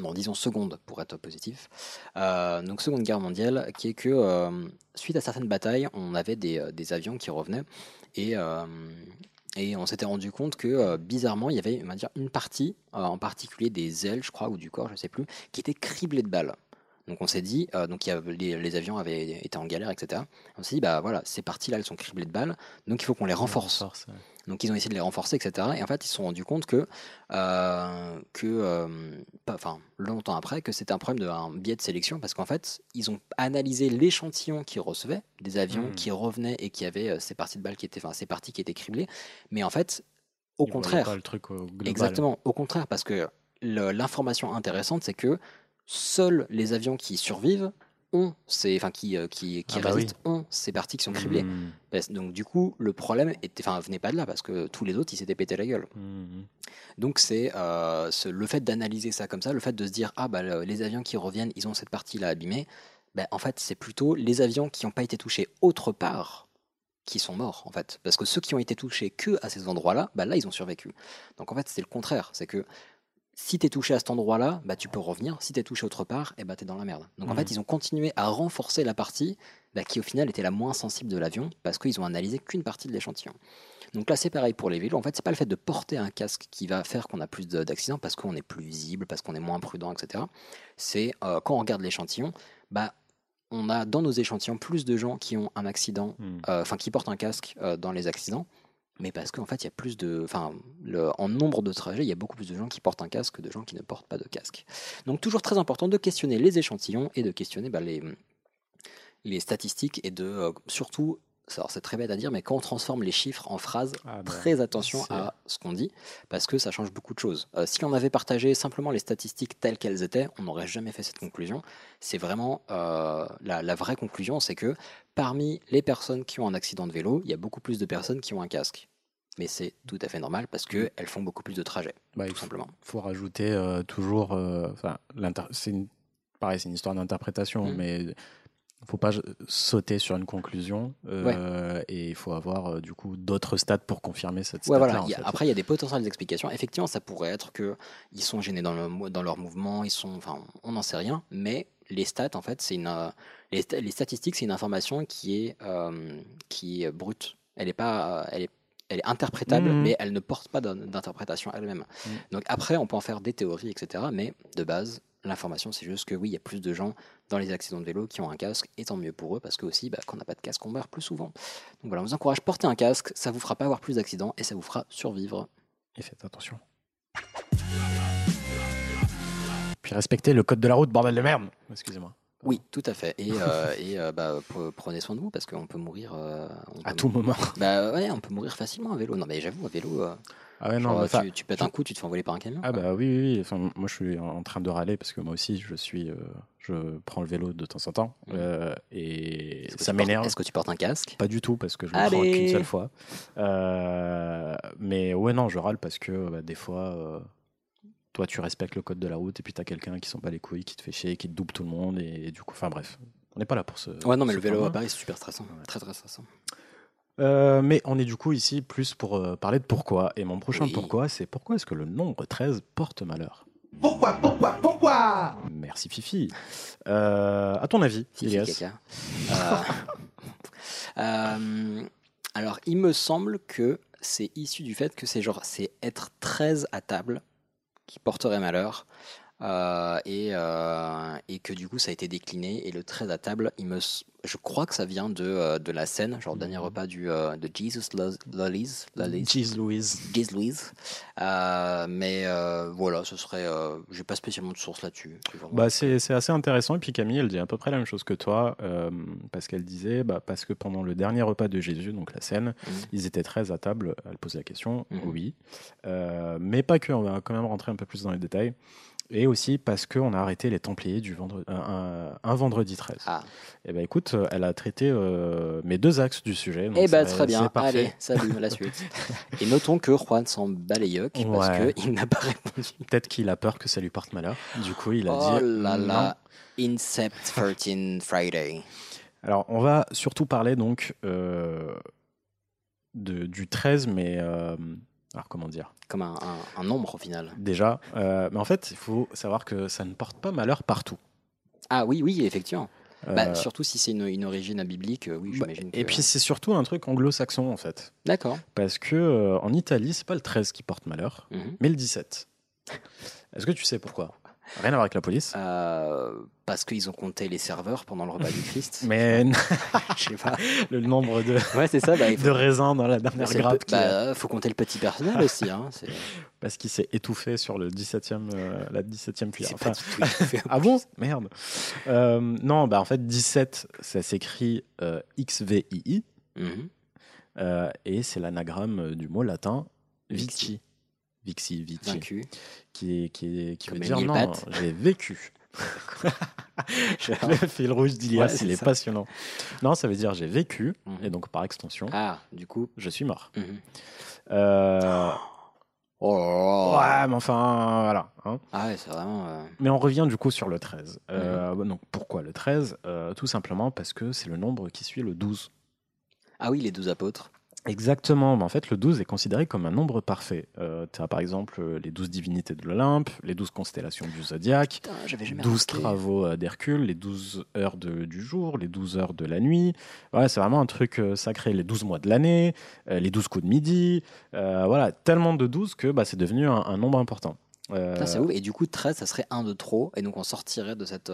non, disons seconde pour être positif. Donc Seconde Guerre mondiale, qui est que suite à certaines batailles, on avait des avions qui revenaient et, euh, et on s'était rendu compte que euh, bizarrement, il y avait une partie, euh, en particulier des ailes, je crois, ou du corps, je sais plus, qui était criblée de balles. Donc on s'est dit, euh, donc y a- les, les avions avaient été en galère, etc. On s'est dit, bah voilà, ces parties-là, elles sont criblées de balles, donc il faut qu'on les renforce. Renforce, ouais. Donc ils ont essayé de les renforcer, etc. Et en fait, ils se sont rendus compte que, euh, que euh, pas- enfin, longtemps après, que c'était un problème d'un biais de sélection, parce qu'en fait, ils ont analysé l'échantillon qu'ils recevaient, des avions Hmm. qui revenaient et qui avaient ces parties de balles qui étaient, enfin, ces parties qui étaient criblées. Mais en fait, au Ils contraire, pas le truc au. Exactement, au contraire, parce que l'information intéressante, c'est que seuls les avions qui survivent ont ces, enfin qui, euh, qui, qui Ah bah résistent ont ces parties qui sont criblées. Parce- Donc du coup, le problème était, enfin, venait pas de là parce que tous les autres, ils s'étaient pété la gueule. Mhm. Donc c'est euh, le fait d'analyser ça comme ça, le fait de se dire ah bah le- les avions qui reviennent, ils ont cette partie-là abîmée. Ben, en fait, c'est plutôt les avions qui n'ont pas été touchés autre part qui sont morts en fait, parce que ceux qui ont été touchés que à ces endroits-là, bah là ils ont survécu. Donc en fait c'est le contraire, c'est que si tu es touché à cet endroit-là, bah tu peux revenir. Si tu es touché autre part, et bah tu es dans la merde. Donc en Mhm. fait ils ont continué à renforcer la partie bah, qui au final était la moins sensible de l'avion, parce qu'ils ont analysé qu'une partie de l'échantillon. Donc là, c'est pareil pour les vélos. En fait, c'est pas le fait de porter un casque qui va faire qu'on a plus de- d'accidents parce qu'on est plus visible, parce qu'on est moins prudent, etc. C'est euh, quand on regarde l'échantillon, bah, on a dans nos échantillons plus de gens qui ont un accident, Mhm. euh, enfin qui portent un casque euh, dans les accidents, mais parce qu'en fait, il y a plus de, en nombre de trajets, il y a beaucoup plus de gens qui portent un casque que de gens qui ne portent pas de casque. Donc toujours très important de questionner les échantillons et de questionner bah, les statistiques et de euh, surtout, c'est très bête à dire, mais quand on transforme les chiffres en phrases, Ah bah, très attention à ce qu'on dit, parce que ça change beaucoup de choses. Euh, si on avait partagé simplement les statistiques telles qu'elles étaient, on n'aurait jamais fait cette conclusion. C'est vraiment euh, la, la vraie conclusion, c'est que parmi les personnes qui ont un accident de vélo, il y a beaucoup plus de personnes qui ont un casque. Mais c'est tout à fait normal parce qu'elles font beaucoup plus de trajets, Bah, il tout faut, simplement. faut rajouter euh, toujours. c'est une, pareil, c'est une histoire d'interprétation, Mhm. mais il faut pas sauter sur une conclusion euh, et il faut avoir euh, du coup d'autres stats pour confirmer cette stat. Ouais, voilà. il y a- après, il y a des potentielles explications. Effectivement, ça pourrait être que ils sont gênés dans, le, mo- dans leur mouvement, ils sont, enfin, on n'en sait rien. Mais les stats, en fait, c'est une, euh, les, sta- les statistiques, c'est une information qui est, euh, qui est brute. Elle est pas, euh, elle est, elle est interprétable, Mhm. mais elle ne porte pas d'in- d'interprétation elle-même. Mhm. Donc après, on peut en faire des théories, etc. Mais de base, l'information, c'est juste que oui, il y a plus de gens dans les accidents de vélo qui ont un casque, et tant mieux pour eux, parce que aussi, bah, quand on n'a pas de casque, on meurt plus souvent. Donc voilà, on vous encourage, portez un casque, ça vous fera pas avoir plus d'accidents, et ça vous fera survivre. Et faites attention. Puis respectez le code de la route, bordel de merde. Excusez-moi. Oui, tout à fait. Et, euh, et euh, bah, pre- prenez soin de vous parce qu'on peut mourir. euh, on À tout moment. Bah ouais, on peut mourir facilement à vélo. Non, mais j'avoue, à vélo, Ah ouais, non, genre, tu, tu pètes un coup, tu te fais envoler par un camion. Ah bah oui, oui, oui. Enfin, moi je suis en train de râler parce que moi aussi je suis, euh, je prends le vélo de temps en temps euh, et ça m'énerve. Est-ce que tu portes un casque? Pas du tout parce que je le Allez prends qu'une seule fois. Euh, mais ouais non, je râle parce que bah, des fois, toi tu respectes le code de la route et puis t'as quelqu'un qui s'en bat les couilles, qui te fait chier, qui te double tout le monde et, du coup, enfin bref, on n'est pas là pour ce. Ouais, non, mais le vélo à. Paris, c'est super stressant. Très, très stressant. Euh, mais on est du coup ici plus pour euh, parler de pourquoi. Et mon prochain Oui. pourquoi, c'est pourquoi est-ce que le nombre 13 porte malheur? Pourquoi, pourquoi, pourquoi? Merci Fifi. Euh, à ton avis, Fifi. Euh, <laughs> euh, alors, il me semble que c'est issu du fait que c'est genre, c'est être 13 à table qui porterait malheur. Euh, et, euh, et que du coup ça a été décliné et le 13 à table il me je crois que ça vient de, euh, de la scène genre dernier Mhm. repas du de Jesus Lo- Lollies Jeez Louise. Jesus Louise Euh, mais voilà ce serait j'ai pas spécialement de source là-dessus Bah, c'est assez intéressant. Et puis Camille, elle dit à peu près la même chose que toi, parce qu'elle disait, bah, parce que pendant le dernier repas de Jésus, donc la scène, Mhm. ils étaient 13 à table. Elle pose la question, Mhm. oui. Mais pas que, on va quand même rentrer un peu plus dans les détails. Et aussi parce qu'on a arrêté les Templiers du vendredi, un, un- un vendredi 13. ah Et ben écoute, euh, elle a traité euh, mes deux axes du sujet. donc Eh ben très bien, parfait. allez, salut, la suite. <laughs> Et notons que Juan s'en les yeux parce Ouais. qu'il n'a pas répondu. Peut-être qu'il a peur que ça lui porte malheur. Du coup, il a oh dit. là non. là, Incept 13 Friday. Alors, on va surtout parler donc euh, de, du 13, mais euh, Alors comment dire Comme un, un- un nombre au final. Déjà, euh, mais en fait, il faut savoir que ça ne porte pas malheur partout. Ah oui, oui, effectivement. Euh, Bah, surtout si c'est une, une origine biblique, euh, oui, bah, j'imagine. et que- puis c'est surtout un truc anglo-saxon en fait. D'accord. Parce que euh, en Italie, c'est pas le 13 qui porte malheur, Mhm. mais le 17. Est-ce que tu sais pourquoi? Rien à voir avec la police. Euh, parce qu'ils ont compté les serveurs pendant le repas du Christ. <laughs> Mais Je sais pas. <laughs> le nombre de, Ouais, c'est ça. Bah, il faut, de raisins dans la dernière le grappe, a- bah, faut compter le petit personnel aussi. Hein. <laughs> Parce qu'il s'est étouffé sur le 17e, euh, la 17e cuillère. Enfin, ah bon Merde. Euh, non, bah en fait 17, ça s'écrit XVII Mhm. euh, et c'est l'anagramme du mot latin Vixi. Vixi. Vici. Vaincu. qui, qui, qui veut dire non, j'ai vécu. <laughs> le fil rouge d'Ilias, Ouais, il est ça. passionnant. Non, ça veut dire j'ai vécu, Mhm. et donc par extension, Ah, du coup. je suis mort. mhm. Euh, Oh. Ouais, mais enfin, voilà. hein. Ah ouais, c'est vraiment. euh, Mais on revient du coup sur le 13. Euh, Mhm. donc pourquoi le 13 Euh, Tout simplement parce que c'est le nombre qui suit le 12. Ah oui, les douze apôtres. Exactement, en fait le 12 est considéré comme un nombre parfait. Euh, tu as par exemple euh, les 12 divinités de l'Olympe, les 12 constellations du zodiaque, jamais 12 remarqué. travaux euh, d'Hercule, les 12 heures de- du jour, les 12 heures de la nuit. Ouais, c'est vraiment un truc euh, sacré. Les 12 mois de l'année, les 12 coups de midi. Euh, voilà, tellement de 12 que bah, c'est devenu un, un nombre important. Euh, c'est ouf. Et du coup, 13, ça serait un de trop. Et donc, on sortirait de cette.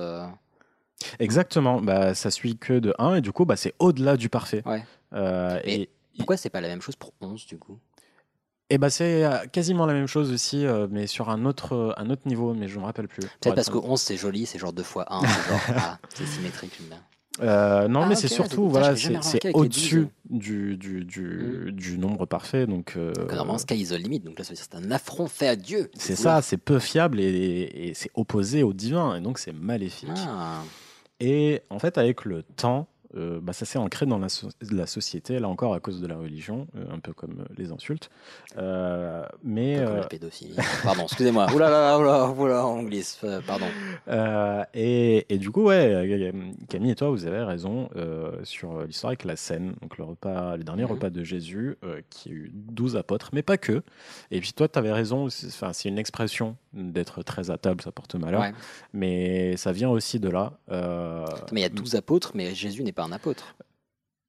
exactement, bah, ça suit que de 1 et du coup bah, c'est au-delà du parfait. Ouais. Mais et Pourquoi c'est pas la même chose pour 11 du coup? Et bah, c'est euh, quasiment la même chose aussi, euh, mais sur un autre, euh, un autre niveau, mais je me rappelle plus. Peut-être être parce que honnête. 11 c'est joli, c'est genre 2 fois 1. c'est genre, <laughs> ah, c'est symétrique, j'aime bien. Euh, non, Ah, mais c'est surtout, voilà, c'est au-dessus du, du, du, du nombre parfait. Donc, euh, Que normalement, Sky is the limit. Donc là, ça veut dire que c'est un affront fait à Dieu. c'est ça, c'est peu fiable et, et c'est opposé au divin, et donc c'est maléfique. Ah, Et en fait, avec le temps, euh, bah, ça s'est ancré dans la, so- la société, là encore à cause de la religion, euh, un peu comme euh, les insultes. Euh, mais un peu comme la pédophilie. Pardon, excusez-moi. Oula, là, oula, oula, on glisse. Pardon. Et, et du coup, ouais, Camille et toi, vous avez raison sur l'histoire avec la scène, donc le repas, le dernier Mhm. repas de Jésus, qui a eu 12 apôtres, mais pas que. Et puis toi, tu avais raison, enfin, c'est une expression d'être très à table, ça porte malheur, Ouais. mais ça vient aussi de là. euh, Mais il y a 12 apôtres, mais Jésus n'est pas un apôtre.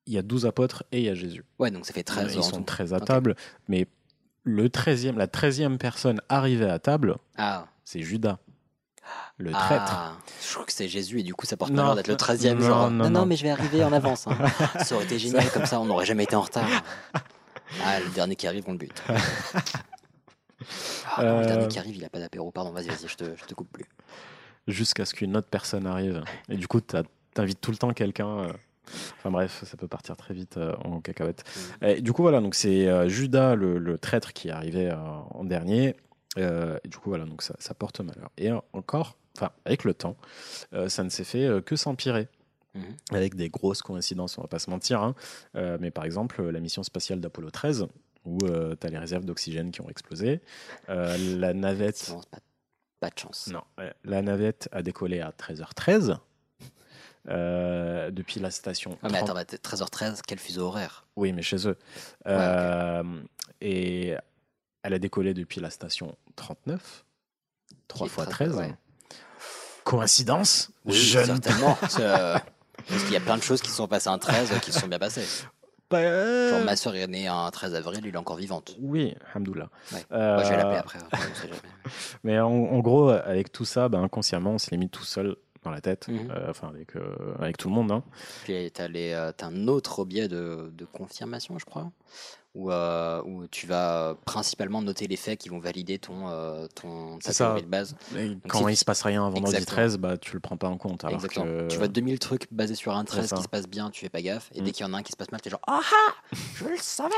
il y a 12 apôtres et il y a Jésus. Ouais, donc ça fait 13 Ils en sont tout. très à table, mais le 13e, la 13e personne arrivée à table, Ah, c'est Judas, le traître. ah, je crois que c'est Jésus et du coup ça porte malheur d'être le 13e. Non, genre, non, non, non, non. mais je vais arriver en avance. hein. <laughs> Ça aurait été génial comme ça, on n'aurait jamais été en retard. <laughs> Ah, le dernier qui arrive, on le bute. <laughs> Ah, non, le Euh, dernier qui arrive, il a pas d'apéro. Pardon, vas-y, vas-y, je te, je te coupe plus. jusqu'à ce qu'une autre personne arrive. Et du coup, t'invites tout le temps quelqu'un. euh, Enfin bref, ça peut partir très vite euh, en cacahuète. Mm. Et du coup, voilà, donc c'est euh, Judas, le, le traître, qui est arrivé euh, en dernier. Et du coup, voilà, donc ça, ça porte malheur. Et encore, enfin, avec le temps, ça ne s'est fait que s'empirer. Mhm. Avec des grosses coïncidences, on va pas se mentir. hein. Mais par exemple, la mission spatiale d'Apollo 13, où tu as les réserves d'oxygène qui ont explosé. Euh, la navette. Pas, pas de chance. Non, la navette a décollé à 13h13 euh, depuis la station. Ah, mais 30 attends, bah, 13h13, quel fuseau horaire? Oui, mais chez eux. Euh, Et elle a décollé depuis la station 39, 3 Qui est fois très- 13. ouais. Coïncidence? Oui, Jeune. certainement. Euh, <laughs> Parce qu'il y a plein de choses qui sont passées un 13 euh, qui se sont bien passées. Bah, euh, Genre, ma soeur est née un 13 avril, elle est encore vivante. Oui, Hamdoullah. Ouais. Euh, Moi, je vais l'appeler après. après, on sait jamais. <laughs> Mais en, en gros, avec tout ça, bah, inconsciemment, on s'est mis tout seul dans la tête, Mhm. euh, enfin avec, euh, avec tout le monde. hein. Puis t'as les, t'as un autre biais de, de confirmation, je crois, où, euh, où tu vas principalement noter les faits qui vont valider ton, euh, ton ta ça. de base. Et quand si- il se passe rien un vendredi Exactement. 13, bah, tu le prends pas en compte. Alors Exactement. que- Tu vois 2000 trucs basés sur un 13 ça. qui se passe bien, tu fais pas gaffe, et Mm. dès qu'il y en a un qui se passe mal, t'es genre ah ah, je le savais.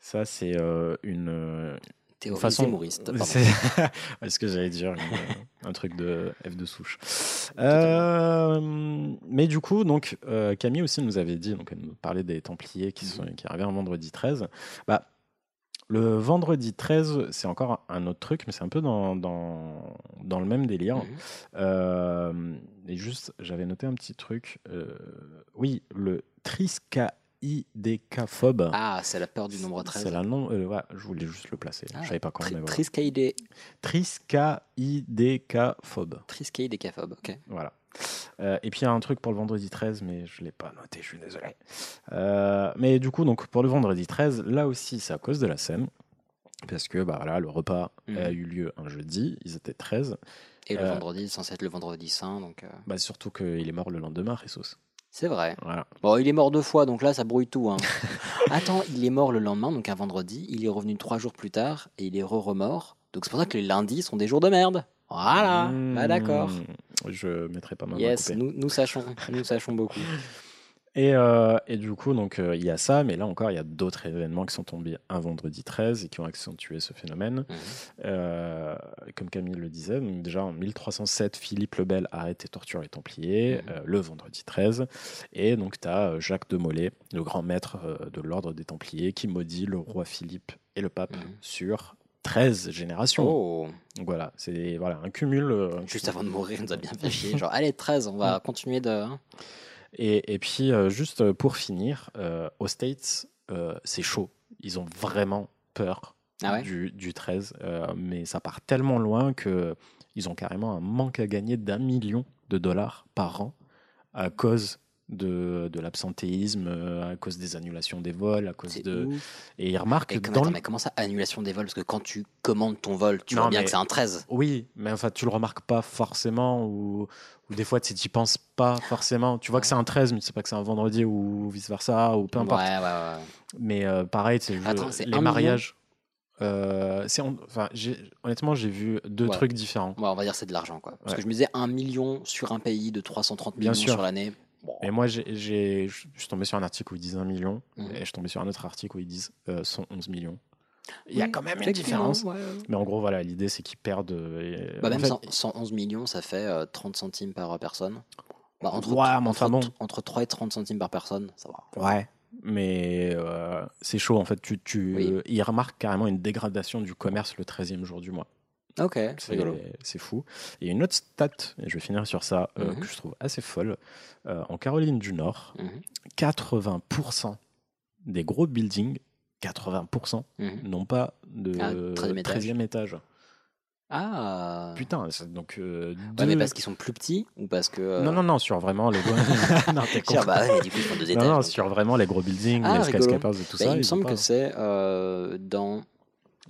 Ça, c'est euh, une, euh, Théorie façon- zémouriste. pardon. C'est <laughs> ce que j'allais dire, un truc de F de souche. Euh, mais du coup, donc euh, Camille aussi nous avait dit, donc elle nous parlait des Templiers qui sont qui arrivaient un vendredi 13. Bah, le vendredi 13, c'est encore un autre truc, mais c'est un peu dans, dans, dans le même délire. Mhm. Euh, et juste, j'avais noté un petit truc. oui, le triskaïdécaphobe. Ah, c'est la peur du nombre 13. C'est la nom. euh, ouais, je voulais juste le placer. Ah, je savais pas quand. Tri- mais voilà. Ok. Voilà. Euh, et puis il y a un truc pour le vendredi 13, mais je ne l'ai pas noté, je suis désolé. Euh, mais du coup, donc, pour le vendredi 13, là aussi, c'est à cause de la scène. Parce que bah, voilà, le repas Mhm. a eu lieu un jeudi, ils étaient 13. Et le vendredi, c'est censé être le vendredi saint, donc Bah, surtout qu'il est mort le lendemain, Jesus. C'est vrai. Voilà. Bon, il est mort deux fois, donc là, ça brouille tout. hein. <laughs> Attends, il est mort le lendemain, donc un vendredi. Il est revenu trois jours plus tard et il est re-remort. Donc c'est pour ça que les lundis sont des jours de merde. Voilà, bah d'accord. Mmh, Je mettrai pas ma main Yes, nous, nous sachons, nous sachons beaucoup. <laughs> Et, euh, et du coup, donc euh, il y a ça, mais là encore, il y a d'autres événements qui sont tombés un vendredi 13 et qui ont accentué ce phénomène. Mhm. Euh, comme Camille le disait, donc déjà en 1307, Philippe le Bel arrête et torture les Templiers, Mhm. le vendredi 13. Et donc tu as Jacques de Molay, le grand maître de l'ordre des Templiers, qui maudit le roi Philippe et le pape Mhm. sur 13 générations. Oh, Donc voilà, c'est voilà, un cumul. juste avant de mourir, il nous a bien fait chier. Genre, allez, 13, on va continuer de. Et, et puis, euh, juste euh, pour finir, euh, aux States, c'est chaud. Ils ont vraiment peur Ah ouais? du, du 13. euh, mais ça part tellement loin que ils ont carrément un manque à gagner d'un million de dollars par an à cause de, de l'absentéisme, euh, à cause des annulations des vols, à cause de. ouf. Et ils remarquent Et que comme, dans attends, mais comment ça, annulation des vols? Parce que quand tu commandes ton vol, tu Non, vois bien mais- que c'est un 13. Oui, mais enfin, tu le remarques pas forcément, ou, ou des fois, tu n'y penses pas forcément. Tu vois que c'est un 13, mais tu sais pas que c'est un vendredi, ou vice-versa, ou peu importe. Ouais, ouais, ouais. Mais euh, pareil, tu sais, les mariages. euh, enfin, honnêtement, j'ai vu deux Ouais. trucs différents. Ouais, on va dire c'est de l'argent, quoi. Parce Ouais. que je me disais un million sur un pays de 330 Bien millions sûr. sur l'année. Et moi, j'ai- je suis tombé sur un article où ils disent 1 million, Mhm. et je suis tombé sur un autre article où ils disent euh, 111 millions. Il y a Oui, quand même une différence. ouais, ouais. Mais en gros, voilà, l'idée, c'est qu'ils perdent. euh, et- Bah, en même fait, 100 111 millions, ça fait euh, 30 centimes par personne. Bah, entre, Ouais, entre, enfin bon. entre 3 et 30 centimes par personne, ça va. Ouais. Mais euh, c'est chaud, en fait. Tu, tu, Oui. Ils remarquent carrément une dégradation du commerce le 13e jour du mois. Ok, c'est fou. Et une autre stat, et je vais finir sur ça, euh, Mhm. que je trouve assez folle. Euh, en Caroline du Nord, Mhm, 80% des gros buildings, 80% mhm. n'ont pas de Ah, 13e étage. 13e étage. Ah. Putain, donc. euh, Ouais, deux- mais parce qu'ils sont plus petits ou parce que. euh, Non, non, non, sur vraiment les gros. <laughs> non, t'es con. Bah, ouais, mais du coup, ils font deux étages. non, non, donc, sur vraiment les gros buildings, Ah, les skyscrapers et tout bah, ça. il me semble que c'est euh, dans.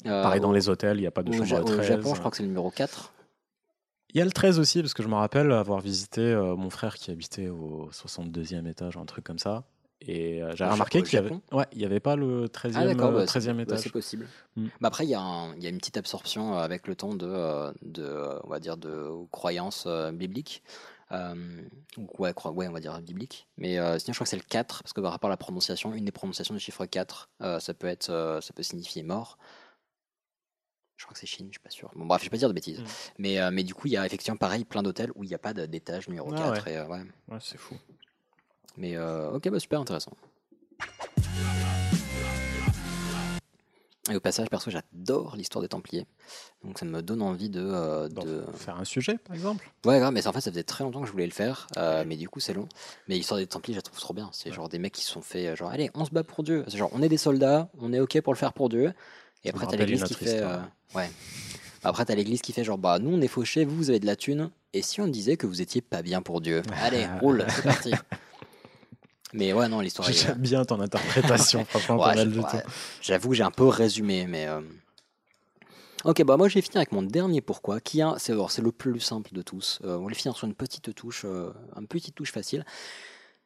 Euh, Pareil, dans les hôtels, il n'y a pas de chambre Ja- à au 13. Japon, je crois que c'est le numéro 4. Il y a le 13 aussi, parce que je me rappelle avoir visité euh, mon frère qui habitait au 62e étage, un truc comme ça. Et euh, j'avais remarqué qu'il y avait, ouais, il y avait pas le 13e, Ah, euh, bah, 13e c'est- bah, étage. c'est possible. Mm. Bah, après, il y, a un- il y a une petite absorption euh, avec le temps de, euh, de euh, on va dire, de croyances euh, bibliques. Euh, ou ouais, on va dire biblique. Mais euh, sinon, je crois que c'est le 4, parce que par rapport à la prononciation, une des prononciations du chiffre 4, euh, ça, peut être, euh, ça peut signifier mort. Je crois que c'est Chine, je suis pas sûr. Bon, bref, je vais pas dire de bêtises. Mm. Mais, euh, mais du coup, il y a effectivement pareil plein d'hôtels où il n'y a pas d'étage numéro Ah 4. Et, euh, ouais. Ouais, c'est fou. Mais euh, ok, bah, super intéressant. Et au passage, perso, j'adore l'histoire des Templiers. Donc ça me donne envie de. euh, de... Faire un sujet, par exemple Ouais, grave, mais en fait, ça faisait très longtemps que je voulais le faire. euh, mais du coup, c'est long. Mais l'histoire des Templiers, je la trouve trop bien. C'est genre des mecs qui se sont fait. Genre, allez, on se bat pour Dieu. C'est genre, on est des soldats, on est ok pour le faire pour Dieu. Et après, t'as l'église qui fait. euh, Ouais. Après, t'as l'église qui fait genre, bah, nous, on est fauchés, vous, vous avez de la thune. Et si on disait que vous étiez pas bien pour Dieu? <laughs> Allez, roule, c'est parti. Mais ouais, non, l'histoire est. J'aime bien ton interprétation, <laughs> franchement, Ouais, ouais. J'avoue j'ai un peu résumé, mais. euh, Ok, bah moi j'ai fini avec mon dernier pourquoi, qui a, c'est le plus simple de tous. Euh, on va le finir sur une petite touche, euh, une petite touche facile.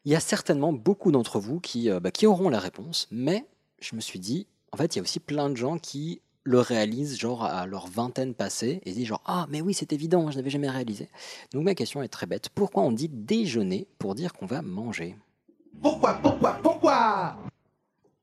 Il y a certainement beaucoup d'entre vous qui, bah, qui auront la réponse, mais je me suis dit, en fait, il y a aussi plein de gens qui le réalisent genre à leur vingtaine passée et disent genre ah mais oui c'est évident je n'avais jamais réalisé. Donc ma question est très bête. Pourquoi on dit déjeuner pour dire qu'on va manger? Pourquoi, pourquoi, pourquoi?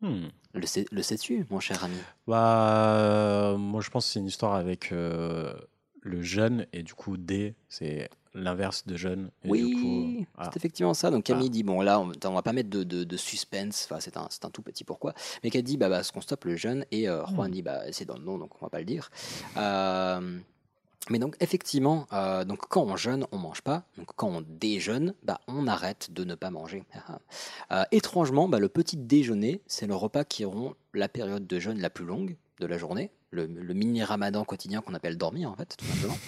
Hmm. Le, sais- le sais-tu mon cher ami? Bah, euh, moi, je pense que c'est une histoire avec euh, le jeune, et du coup, D, c'est l'inverse de jeune. Et Oui, du coup, c'est voilà. effectivement ça. Donc Camille Ah. dit bon là on, on va pas mettre de, de- de suspense, enfin c'est un, c'est un tout petit pourquoi, mais qu'elle dit bah parce qu'on stoppe le jeune et euh, Hmm. Juan dit bah c'est dans le nom donc on va pas le dire. Euh, Mais donc effectivement, euh, donc quand on jeûne, on mange pas. Donc quand on déjeune, bah, on arrête de ne pas manger. <laughs> Euh, étrangement, bah, le petit déjeuner, c'est le repas qui rompt la période de jeûne la plus longue de la journée, le, le mini ramadan quotidien qu'on appelle dormir en fait, tout simplement. <laughs>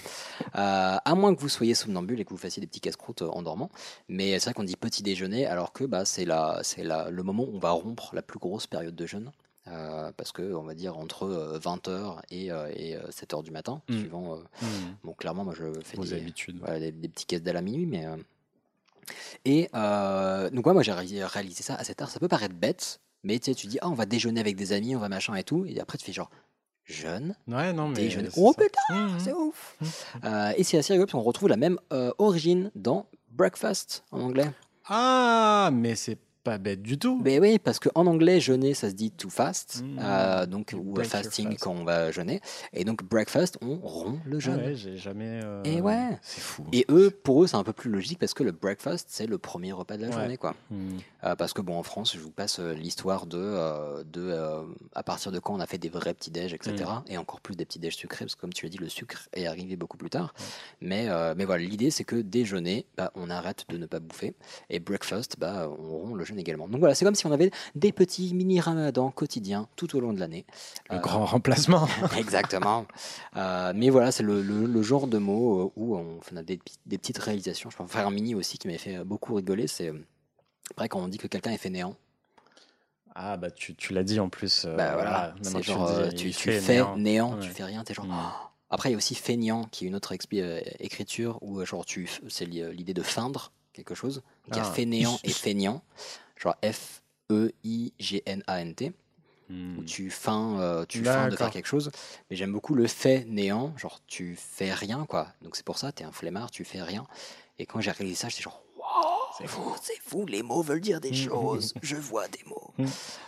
Euh, à moins que vous soyez somnambule et que vous fassiez des petits casse-croûtes en dormant. Mais c'est vrai qu'on dit petit déjeuner alors que bah, c'est la, c'est la, le moment où on va rompre la plus grosse période de jeûne. Euh, parce que on va dire entre 20h et, euh, et 7h du matin, Mm. suivant. euh, Hmm. Bon, clairement, moi je fais des, habitudes. voilà, des, des petits casse dalle à minuit, mais. euh, Et euh, donc, ouais, moi j'ai ré- réalisé ça à cette heure. Ça peut paraître bête, mais tu sais, tu dis, ah, on va déjeuner avec des amis, on va machin et tout. Et après, tu fais genre, jeune, Ouais, non, mais. c'est Oh ça. putain, c'est ouf! Euh, et c'est assez rigolo parce qu'on retrouve la même euh, origine dans breakfast en anglais. Ah, mais c'est pas bête du tout. Ben oui, parce qu'en anglais, jeûner, ça se dit to fast, Mm. euh, donc, ou fasting fast. quand on va jeûner. Et donc, breakfast, on rompt le Ah jeûne. ouais, j'ai jamais. euh, Et ouais. C'est fou. Et eux, pour eux, c'est un peu plus logique parce que le breakfast, c'est le premier repas de la Ouais. journée, quoi. Hmm. Euh, parce que bon, en France, je vous passe euh, l'histoire de, euh, de à partir de quand on a fait des vrais petits déj, etc. Mm. Et encore plus des petits déj sucrés, parce que comme tu l'as dit, le sucre est arrivé beaucoup plus tard. Mais, mais voilà, l'idée, c'est que déjeuner, bah, on arrête de ne pas bouffer, et breakfast, bah, on rompt le jeûne également. Donc voilà, c'est comme si on avait des petits mini ramadans quotidiens tout au long de l'année. Le grand remplacement. <laughs> Exactement. Mais voilà, c'est le, le- le genre de mot euh, où on fait des, des petites réalisations. Je peux en faire un mini aussi qui m'a fait beaucoup rigoler. C'est après quand on dit que quelqu'un est fainéant. Ah, bah, tu, tu l'as dit en plus. euh, bah voilà, c'est tu genre dis, euh, tu, tu fais néant. néant, Ouais. tu fais rien, t'es genre. Mm. Oh. Après, il y a aussi feignant qui est une autre euh, écriture où genre tu c'est li- l'idée de feindre quelque chose. Donc, Il y a Ah. fainéant <laughs> et feignant, genre F E I G N A N T. Hmm. où tu feins, euh, tu feins de faire quelque chose. Mais j'aime beaucoup le fait néant, genre tu fais rien quoi. Donc c'est pour ça, tu es un flemmard, tu fais rien. Et quand j'ai réalisé ça, j'étais genre c'est fou, c'est fou, les mots veulent dire des choses. Je vois des mots. Mm.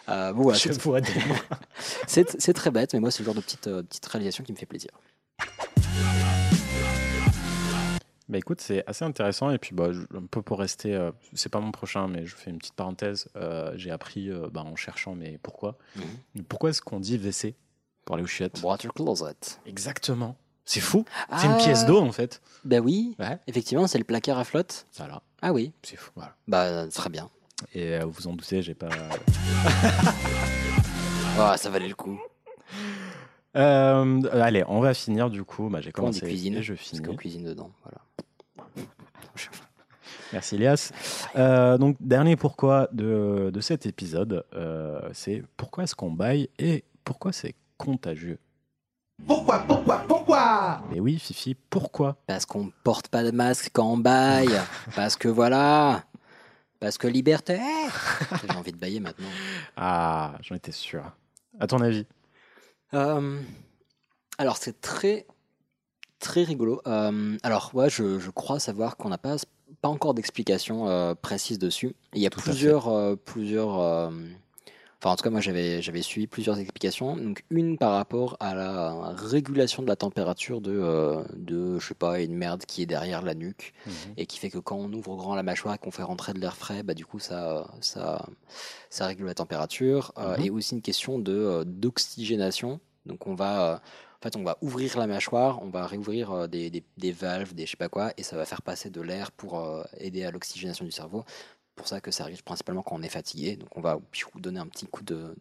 Euh, bon, voilà, Je c'est- vois des mots. <laughs> c'est c'est très bête, mais moi c'est le genre de petite, euh, petite réalisation qui me fait plaisir. Bah écoute, c'est assez intéressant. Et puis, bah, je- un peu pour rester, euh, c'est pas mon prochain, mais je fais une petite parenthèse. Euh, J'ai appris euh, bah, en cherchant, mais pourquoi? Mhm. Pourquoi est-ce qu'on dit WC pour aller aux chiottes? Water closet. Exactement. C'est fou. C'est une pièce d'eau en fait. Bah oui, Ouais. effectivement, c'est le placard à flotte. Voilà. Ah oui, C'est fou. Voilà. bah très bien. Et euh, vous en doutez, j'ai pas. <laughs> Ah, ça valait le coup. Euh, allez, on va finir du coup. Bah, j'ai Comment on dit commencé cuisine et je Parce finis. qu'on cuisine dedans. Voilà. Merci Elias. Euh, donc dernier pourquoi de, de cet épisode, euh, c'est pourquoi est-ce qu'on baille et pourquoi c'est contagieux? Pourquoi, pourquoi, pourquoi? Et oui, Fifi, pourquoi? Parce qu'on porte pas de masque quand on baille. <laughs> Parce que voilà. Parce que liberté. J'ai envie de bailler maintenant. Ah, j'en étais sûr. À ton avis? Euh, alors c'est très très rigolo. Euh, alors ouais, je, je crois savoir qu'on n'a pas pas encore d'explication euh, précise dessus. Il y a Tout à plusieurs euh, plusieurs. Enfin, en tout cas, moi, j'avais j'avais suivi plusieurs explications. Donc, une par rapport à la régulation de la température de, euh, de je sais pas, une merde qui est derrière la nuque et qui fait que quand on ouvre grand la mâchoire et qu'on fait rentrer de l'air frais, bah, du coup, ça, ça, ça régule la température. Euh, Mhm. Et aussi une question de, euh, d'oxygénation. Donc, on va, euh, en fait, on va ouvrir la mâchoire, on va réouvrir des, des, des valves, des je sais pas quoi, et ça va faire passer de l'air pour euh, aider à l'oxygénation du cerveau. Pour ça que ça arrive principalement quand on est fatigué. Donc, on va donner un petit coup de,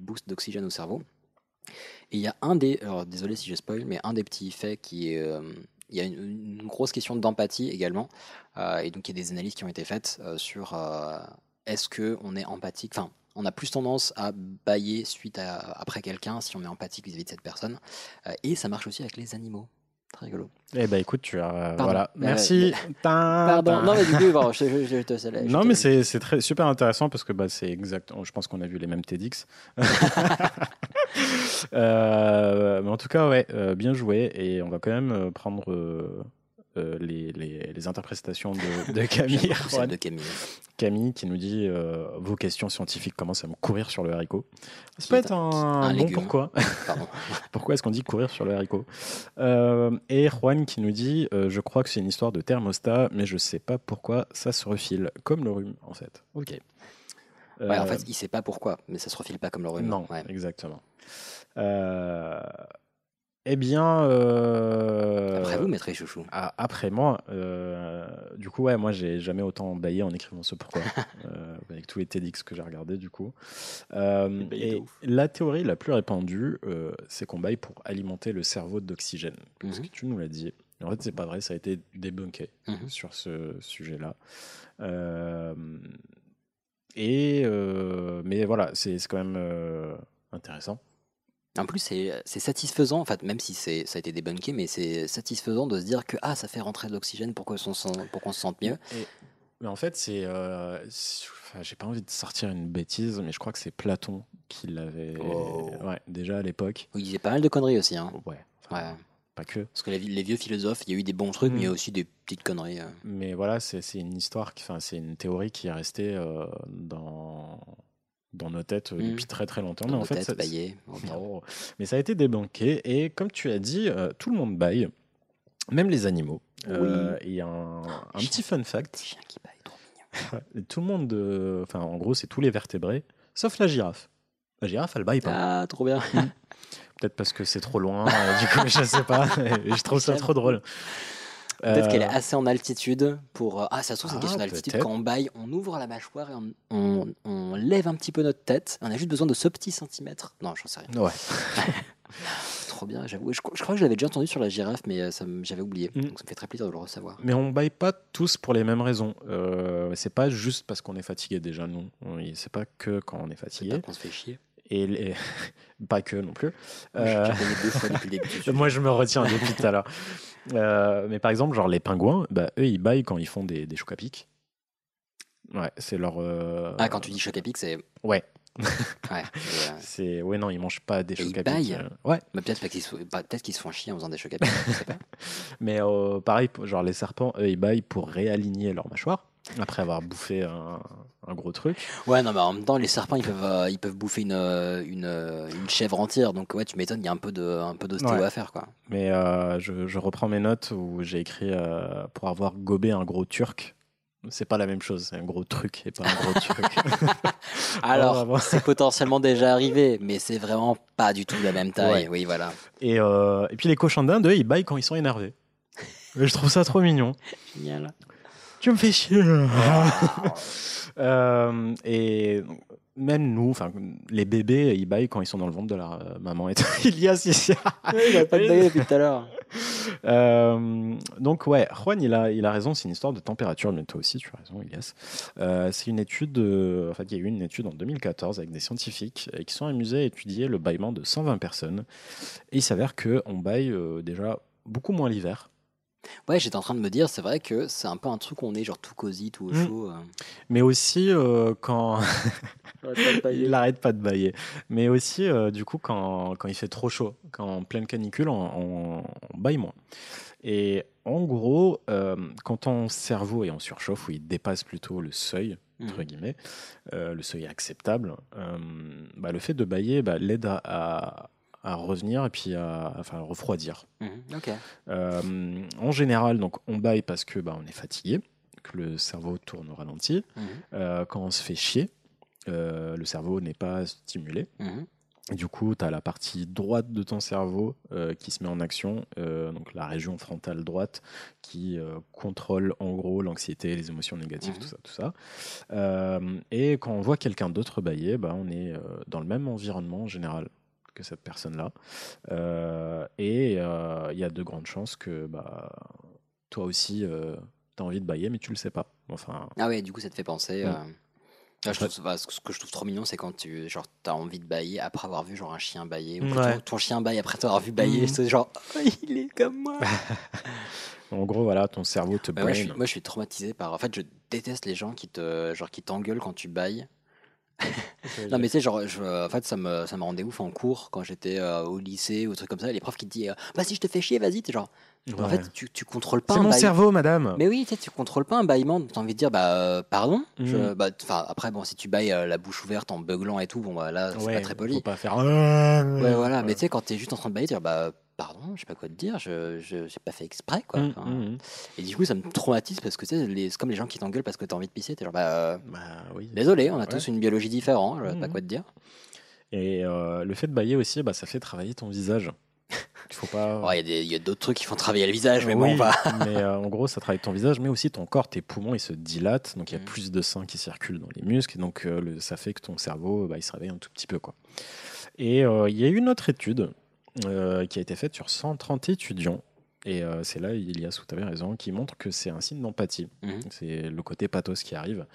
boost d'oxygène au cerveau. Et il y a un des, alors désolé si je spoil, mais un des petits faits qui est, euh, il y a une, grosse question d'empathie également, Euh, et donc il y a des analyses qui ont été faites euh, sur est-ce que on est empathique, enfin on a plus tendance à bailler suite à, après quelqu'un si on est empathique vis-à-vis de cette personne, et ça marche aussi avec les animaux. Très rigolo. Eh ben écoute, tu as. Pardon. Voilà. Mais- Merci. Pardon. Non mais du coup, bon, je, je, je te salue. Non, mais c'est c'est très super intéressant parce que bah, c'est exact. Je pense qu'on a vu les mêmes TEDx. <laughs> Euh, mais en tout cas, ouais, euh, bien joué. Et on va quand même euh, prendre euh, euh, les, les, les interprétations de, <laughs> de Camille. Celle de Camille. Camille qui nous dit euh, vos questions scientifiques commencent à me courir sur le haricot. Ça peut être un- bon légume. pourquoi. <laughs> Pourquoi est-ce qu'on dit courir sur le haricot? Euh, Et Juan qui nous dit Je crois que c'est une histoire de thermostat, mais je sais pas pourquoi ça se refile, comme le rhume en fait. Ok. Ouais, en fait, il sait pas pourquoi, mais ça se refile pas comme le rhume. non, Ouais. exactement. Euh, Eh bien, euh, Après vous, maître Chouchou. Ah, après moi, euh, du coup, ouais, moi, j'ai jamais autant baillé en écrivant ce pourquoi, <laughs> euh, avec tous les TEDx que j'ai regardés, du coup. Et la théorie la plus répandue, c'est qu'on baille pour alimenter le cerveau d'oxygène. Ce Mhm. que tu nous l'as dit. En fait, c'est pas vrai, ça a été débunké Mhm. sur ce sujet-là. Et mais voilà, c'est quand même intéressant. En plus, c'est c'est satisfaisant, en fait, même si ça a été débunké, mais c'est satisfaisant de se dire que ah, ça fait rentrer de l'oxygène pour qu'on pour qu'on se sente mieux. Et- mais en fait, c'est. euh, J'ai pas envie de sortir une bêtise, mais je crois que c'est Platon qui l'avait. Oh. Ouais, déjà à l'époque. Il disait pas mal de conneries aussi. Hein. Ouais. enfin, Ouais. Pas que. Parce que les, les vieux philosophes, il y a eu des bons trucs, mais il y a Mm. aussi des petites conneries. euh. Mais voilà, c'est une histoire, enfin, c'est une théorie qui est restée euh, dans, dans nos têtes euh, depuis très très longtemps. Dans mais en fait, têtes, ça- oh. Oh. Mais ça a été débanqué. Et comme tu as dit, euh, tout le monde baille, même les animaux. Euh, et un, un Chien. petit fun fact Chien qui baille, trop mignon. <laughs> tout le monde, euh, enfin, en gros, c'est tous les vertébrés, sauf la girafe. La girafe, elle baille pas. Ah, trop bien. Peut-être parce que c'est trop loin, euh, du coup, je sais pas. <laughs> Je trouve ça trop drôle. Peut-être Euh, qu'elle est assez en altitude pour. euh, Ah, ça se trouve, c'est une question Ah, d'altitude. Quand on baille, on ouvre la mâchoire et on, on- on lève un petit peu notre tête. On a juste besoin de ce petit centimètre. Non, j'en sais rien. Ouais. <laughs> Trop bien, j'avoue. Je, je crois que je l'avais déjà entendu sur la girafe, mais euh, ça j'avais oublié. Mm. Donc ça me fait très plaisir de le recevoir. Mais on baille pas tous pour les mêmes raisons. Euh, c'est pas juste parce qu'on est fatigué déjà, non. On- C'est pas que quand on est fatigué. qu'on se fait chier. Et les- <laughs> pas que non plus. Euh. <laughs> Moi, je me retiens depuis tout à l'heure. Euh, mais par exemple, genre les pingouins, bah, eux, ils baillent quand ils font des, des chocs à pic. Ouais, c'est leur. euh, Ah, quand tu dis choc à pic, c'est. Ouais, <laughs> Ouais. <laughs> euh, c'est. Ouais, non, ils mangent pas des Et chocs ils à pic. baillent euh, Ouais, mais peut-être pas qu'ils se, bah, peut-être qu'ils se font chier en faisant des chocs à pic. je sais pas. <laughs> mais euh, pareil, genre les serpents, eux, ils baillent pour réaligner leur mâchoire après avoir bouffé un, un gros truc. Ouais, non, mais en même temps, les serpents, ils peuvent, euh, ils peuvent bouffer une, euh, une, euh, une chèvre entière. Donc, ouais, tu m'étonnes, il y a un peu de, d'ostéo Ouais. à faire, quoi. Mais euh, je, je reprends mes notes où j'ai écrit euh, pour avoir gobé un gros turc. C'est pas la même chose, c'est un gros truc et pas un gros <laughs> turc. <laughs> Alors, c'est potentiellement déjà arrivé, mais c'est vraiment pas du tout la même taille. Ouais. Oui, voilà. Et, et puis les cochons d'Inde, eux, ils baillent quand ils sont énervés. <laughs> Je trouve ça trop mignon. Génial. Tu me fais chier. <laughs> Euh, et même nous, enfin les bébés, ils baillent quand ils sont dans le ventre de leur euh, maman. Et tout. <laughs> il y a si. il a pas de baguette depuis tout à l'heure. <laughs> Euh, donc ouais, Juan, il a, il a raison, c'est une histoire de température, mais toi aussi, tu as raison, Elias. Euh, c'est une étude, euh, en fait, il y a eu une étude en 2014 avec des scientifiques euh, qui sont amusés à étudier le bâillement de 120 personnes. Et il s'avère qu'on baille euh, déjà beaucoup moins l'hiver. Ouais, j'étais en train de me dire, c'est vrai que c'est un peu un truc où on est genre tout cosy, tout au Mm. chaud. euh. Mais aussi euh, quand <laughs> il n'arrête pas de bailler. Mais aussi euh, du coup quand, quand il fait trop chaud, quand en pleine canicule, on, on, on baille moins. Et en gros, euh, quand ton cerveau est en surchauffe, où il dépasse plutôt le seuil, entre Mhm. guillemets, euh, le seuil acceptable, euh, bah, le fait de bailler bah, l'aide à, à, à revenir et puis à, enfin, refroidir. Mhm. Euh, en général, donc, on baille parce que bah, on est fatigué, que le cerveau tourne au ralenti. Mhm, Euh, quand on se fait chier, euh, le cerveau n'est pas stimulé. mhm. Du coup, tu as la partie droite de ton cerveau euh, qui se met en action, euh, donc la région frontale droite qui euh, contrôle en gros l'anxiété, les émotions négatives, tout ça, tout ça. Et quand on voit quelqu'un d'autre bailler, bah, on est dans le même environnement en général que cette personne-là. Euh, et euh, il y a de grandes chances que bah, toi aussi, tu as envie de bailler, mais tu le sais pas. Enfin, Ah ouais, du coup, ça te fait penser. Mm. euh, ah, je trouve, bah, ce que je trouve trop mignon, c'est quand tu genre, as envie de bailler après avoir vu genre un chien bailler. Ou quand Ouais. ton, ton chien baille après t'avoir vu bailler. Mhm. C'est genre, <laughs> Oh, il est comme moi. <laughs> en gros, voilà, ton cerveau te Ouais, moi, je suis, moi, je suis traumatisé par. En fait, je déteste les gens qui te, genre, qui t'engueulent quand tu bailles. Non, mais tu sais, genre, je- en fait, ça me, ça me rendait ouf en cours quand j'étais euh, au lycée ou des trucs comme ça. Les profs qui te disent, euh, vas-y, je te fais chier, vas-y. T'es genre, en fait, tu, tu contrôles pas C'est mon bail- cerveau, madame. Mais oui, tu sais, tu contrôles pas un bâillement. T'as envie de dire, bah, euh, pardon. Je- bah, enfin, après, bon, si tu bailles euh, la bouche ouverte en beuglant et tout, bon, bah, là, c'est Ouais, pas très Faut poli. pas faire. Ouais, voilà. Mais tu sais, quand t'es juste en train de bailler, tu dis, bah, pardon, je sais pas quoi te dire, je, j'ai pas fait exprès, quoi. Mm, Enfin, mm, mm. Et du coup, ça me traumatise parce que c'est comme les gens qui t'engueulent parce que t'as envie de pisser. T'es genre, bah, euh, Bah oui. désolé, on a Ouais. tous une biologie différente, je sais pas Mhm. quoi te dire. Et euh, le fait de bailler aussi, bah, ça fait travailler ton visage. Il faut pas. <laughs> Il y a y d'autres trucs qui font travailler le visage, mais Oui, bon, on va. mais euh, en gros, ça travaille ton visage, mais aussi ton corps, tes poumons, ils se dilatent, donc il y a Mm. plus de sang qui circule dans les muscles, et donc euh, le- ça fait que ton cerveau, bah, il se réveille un tout petit peu, quoi. Et euh, il y a eu une autre étude euh, qui a été faite sur 130 étudiants. Et euh, c'est là, Ilias, où tu avais raison, qui montre que c'est un signe d'empathie. Mhm. C'est le côté pathos qui arrive.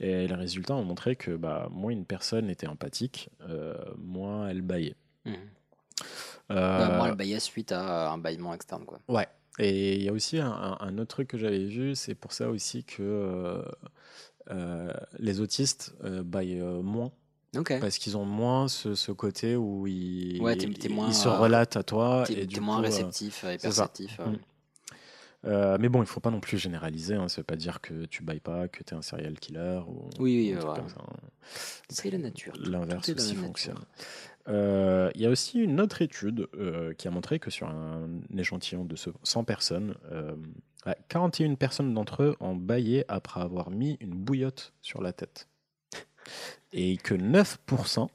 Et les résultats ont montré que bah, moins une personne était empathique, euh, moins elle baillait. Mhm. Euh, Bah, moi, le baillet suite à un bâillement externe, quoi. Ouais. Et il y a aussi un, autre truc que j'avais vu, c'est pour ça aussi que euh, les autistes euh, baillent moins. Parce qu'ils ont moins ce, ce côté où ils, Ouais, moins, se euh, relatent à toi. T'es et du t'es moins coup, euh, réceptif et ça. perceptif. euh. Mm. euh, mais bon, il faut pas non plus généraliser. Hein, ça veut pas dire que tu bailles pas, que tu es un serial killer. Ou, Oui, oui, ouais. hein. C'est la nature. L'inverse aussi la fonctionne. Euh, Il y a aussi une autre étude euh, qui a montré que sur un échantillon de ce- 100 personnes, euh, ouais, 41 personnes d'entre eux ont baillé après avoir mis une bouillotte sur la tête. Et que 9%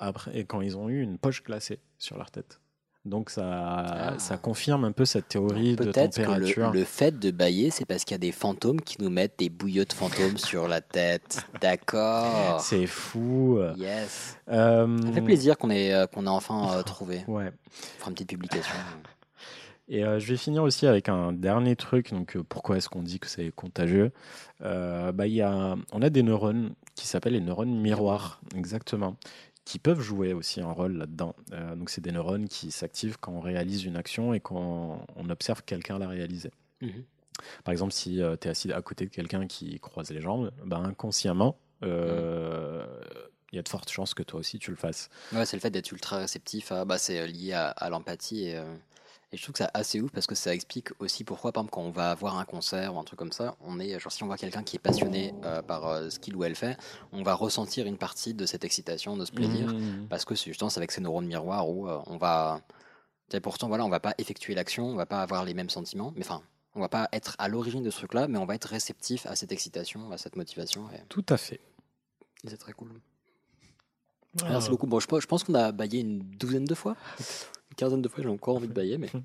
après, quand ils ont eu une poche glacée sur leur tête. Donc ça, Ah. ça confirme un peu cette théorie de Peut-être que température. le, le fait de bailler, c'est parce qu'il y a des fantômes qui nous mettent des bouillottes fantômes sur la tête. <laughs> D'accord. C'est fou. Yes. Euh, Ça fait plaisir qu'on ait, euh, qu'on ait enfin euh, trouvé. Ouais. On fera une petite publication. Et euh, je vais finir aussi avec un dernier truc. Donc, euh, pourquoi est-ce qu'on dit que c'est contagieux? Euh, bah, y a, On a des neurones qui s'appellent les neurones miroirs, exactement, qui peuvent jouer aussi un rôle là-dedans. Euh, donc, c'est des neurones qui s'activent quand on réalise une action et quand on observe quelqu'un la réaliser. Mhm. Par exemple, si tu es assis à côté de quelqu'un qui croise les jambes, bah, inconsciemment, il y a de fortes chances que toi aussi tu le fasses. Ouais, c'est le fait d'être ultra réceptif. à- bah, c'est lié à, à l'empathie. Et, euh, et je trouve que c'est assez ouf parce que ça explique aussi pourquoi, par exemple, quand on va voir un concert ou un truc comme ça, on est, genre, si on voit quelqu'un qui est passionné euh, par euh, ce qu'il ou elle fait, on va ressentir une partie de cette excitation, de ce plaisir. Mhm. Parce que c'est justement c'est avec ces neurones miroirs où euh, on va. Et pourtant, voilà, on va pas effectuer l'action, on va pas avoir les mêmes sentiments, mais enfin, on va pas être à l'origine de ce truc-là, mais on va être réceptif à cette excitation, à cette motivation. Et, Tout à fait. c'est très cool. Merci beaucoup. Bon, je, pense- je pense qu'on a baillé une douzaine de fois, une quinzaine de fois. J'ai encore envie de bailler, mais. <laughs>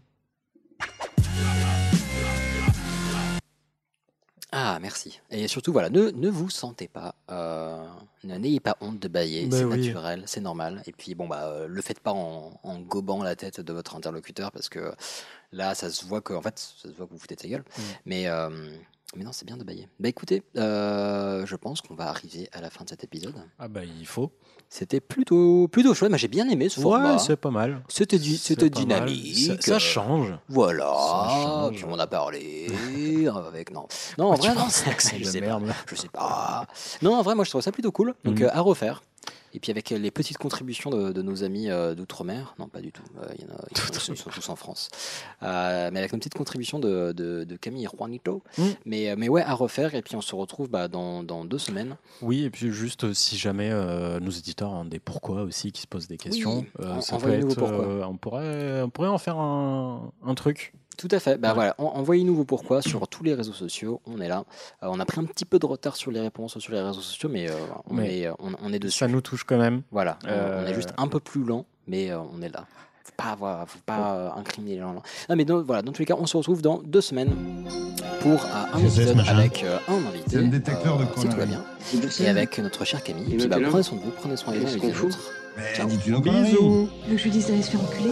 Ah, merci. Et surtout, voilà, ne, ne vous sentez pas, euh, ne- n'ayez pas honte de bailler, Ben c'est oui. naturel, c'est normal. Et puis, bon, bah, euh, le faites pas en, en gobant la tête de votre interlocuteur, parce que là, ça se voit que, en fait, ça se voit que vous vous foutez de sa gueule. Mm. Mais, euh, mais non, c'est bien de bailler. Bah écoutez, euh, je pense qu'on va arriver à la fin de cet épisode. Ah bah il faut. C'était plutôt, plutôt chouette. Moi, j'ai bien aimé ce format. Ouais, c'est pas mal. C'était du- C'est c'était pas mal. dynamique. Ça, ça change. Voilà. Change. Puis on a parlé <laughs> avec non. Non, en vrai, non, c'est- <laughs> accent je sais pas. merde, là Je sais pas. Non, en vrai, moi, je trouve ça plutôt cool. Donc, Mhm. euh, à refaire. Et puis avec euh, les petites contributions de, de nos amis euh, d'outre-mer, non pas du tout, euh, il y en a, ils, sont, tous en France, mais avec nos petites contributions de, de, de Camille et Juanito. Mhm. Mais, mais ouais, à refaire. Et puis on se retrouve bah, dans, dans deux semaines. Oui, et puis juste si jamais nos éditeurs ont des pourquoi aussi qui se posent des questions, Oui, ça peut envoyez-nous être, pourquoi. on pourrait, on pourrait en faire un, un truc. Tout à fait. Bah Ouais. voilà, en- envoyez-nous vos pourquoi sur tous les réseaux sociaux. On est là. Euh, on a pris un petit peu de retard sur les réponses sur les réseaux sociaux, mais, euh, on, Mais est, on, on est dessus. Ça nous touche quand même. Voilà, on- on Euh, est juste un peu plus lent, mais euh, on est là. Faut pas avoir, faut pas euh, incriminer les gens. Non, mais donc, voilà, dans tous les cas, on se retrouve dans deux semaines pour euh, un épisode avec euh, un invité. C'est un détecteur de si tout va bien. Et ça, avec notre cher Camille. Et Puis bah, maintenant, prenez soin de vous, prenez soin des uns et des autres. Mais Ciao. nos Bisous. conneries Tu veux que je lui dise d'aller se faire enculer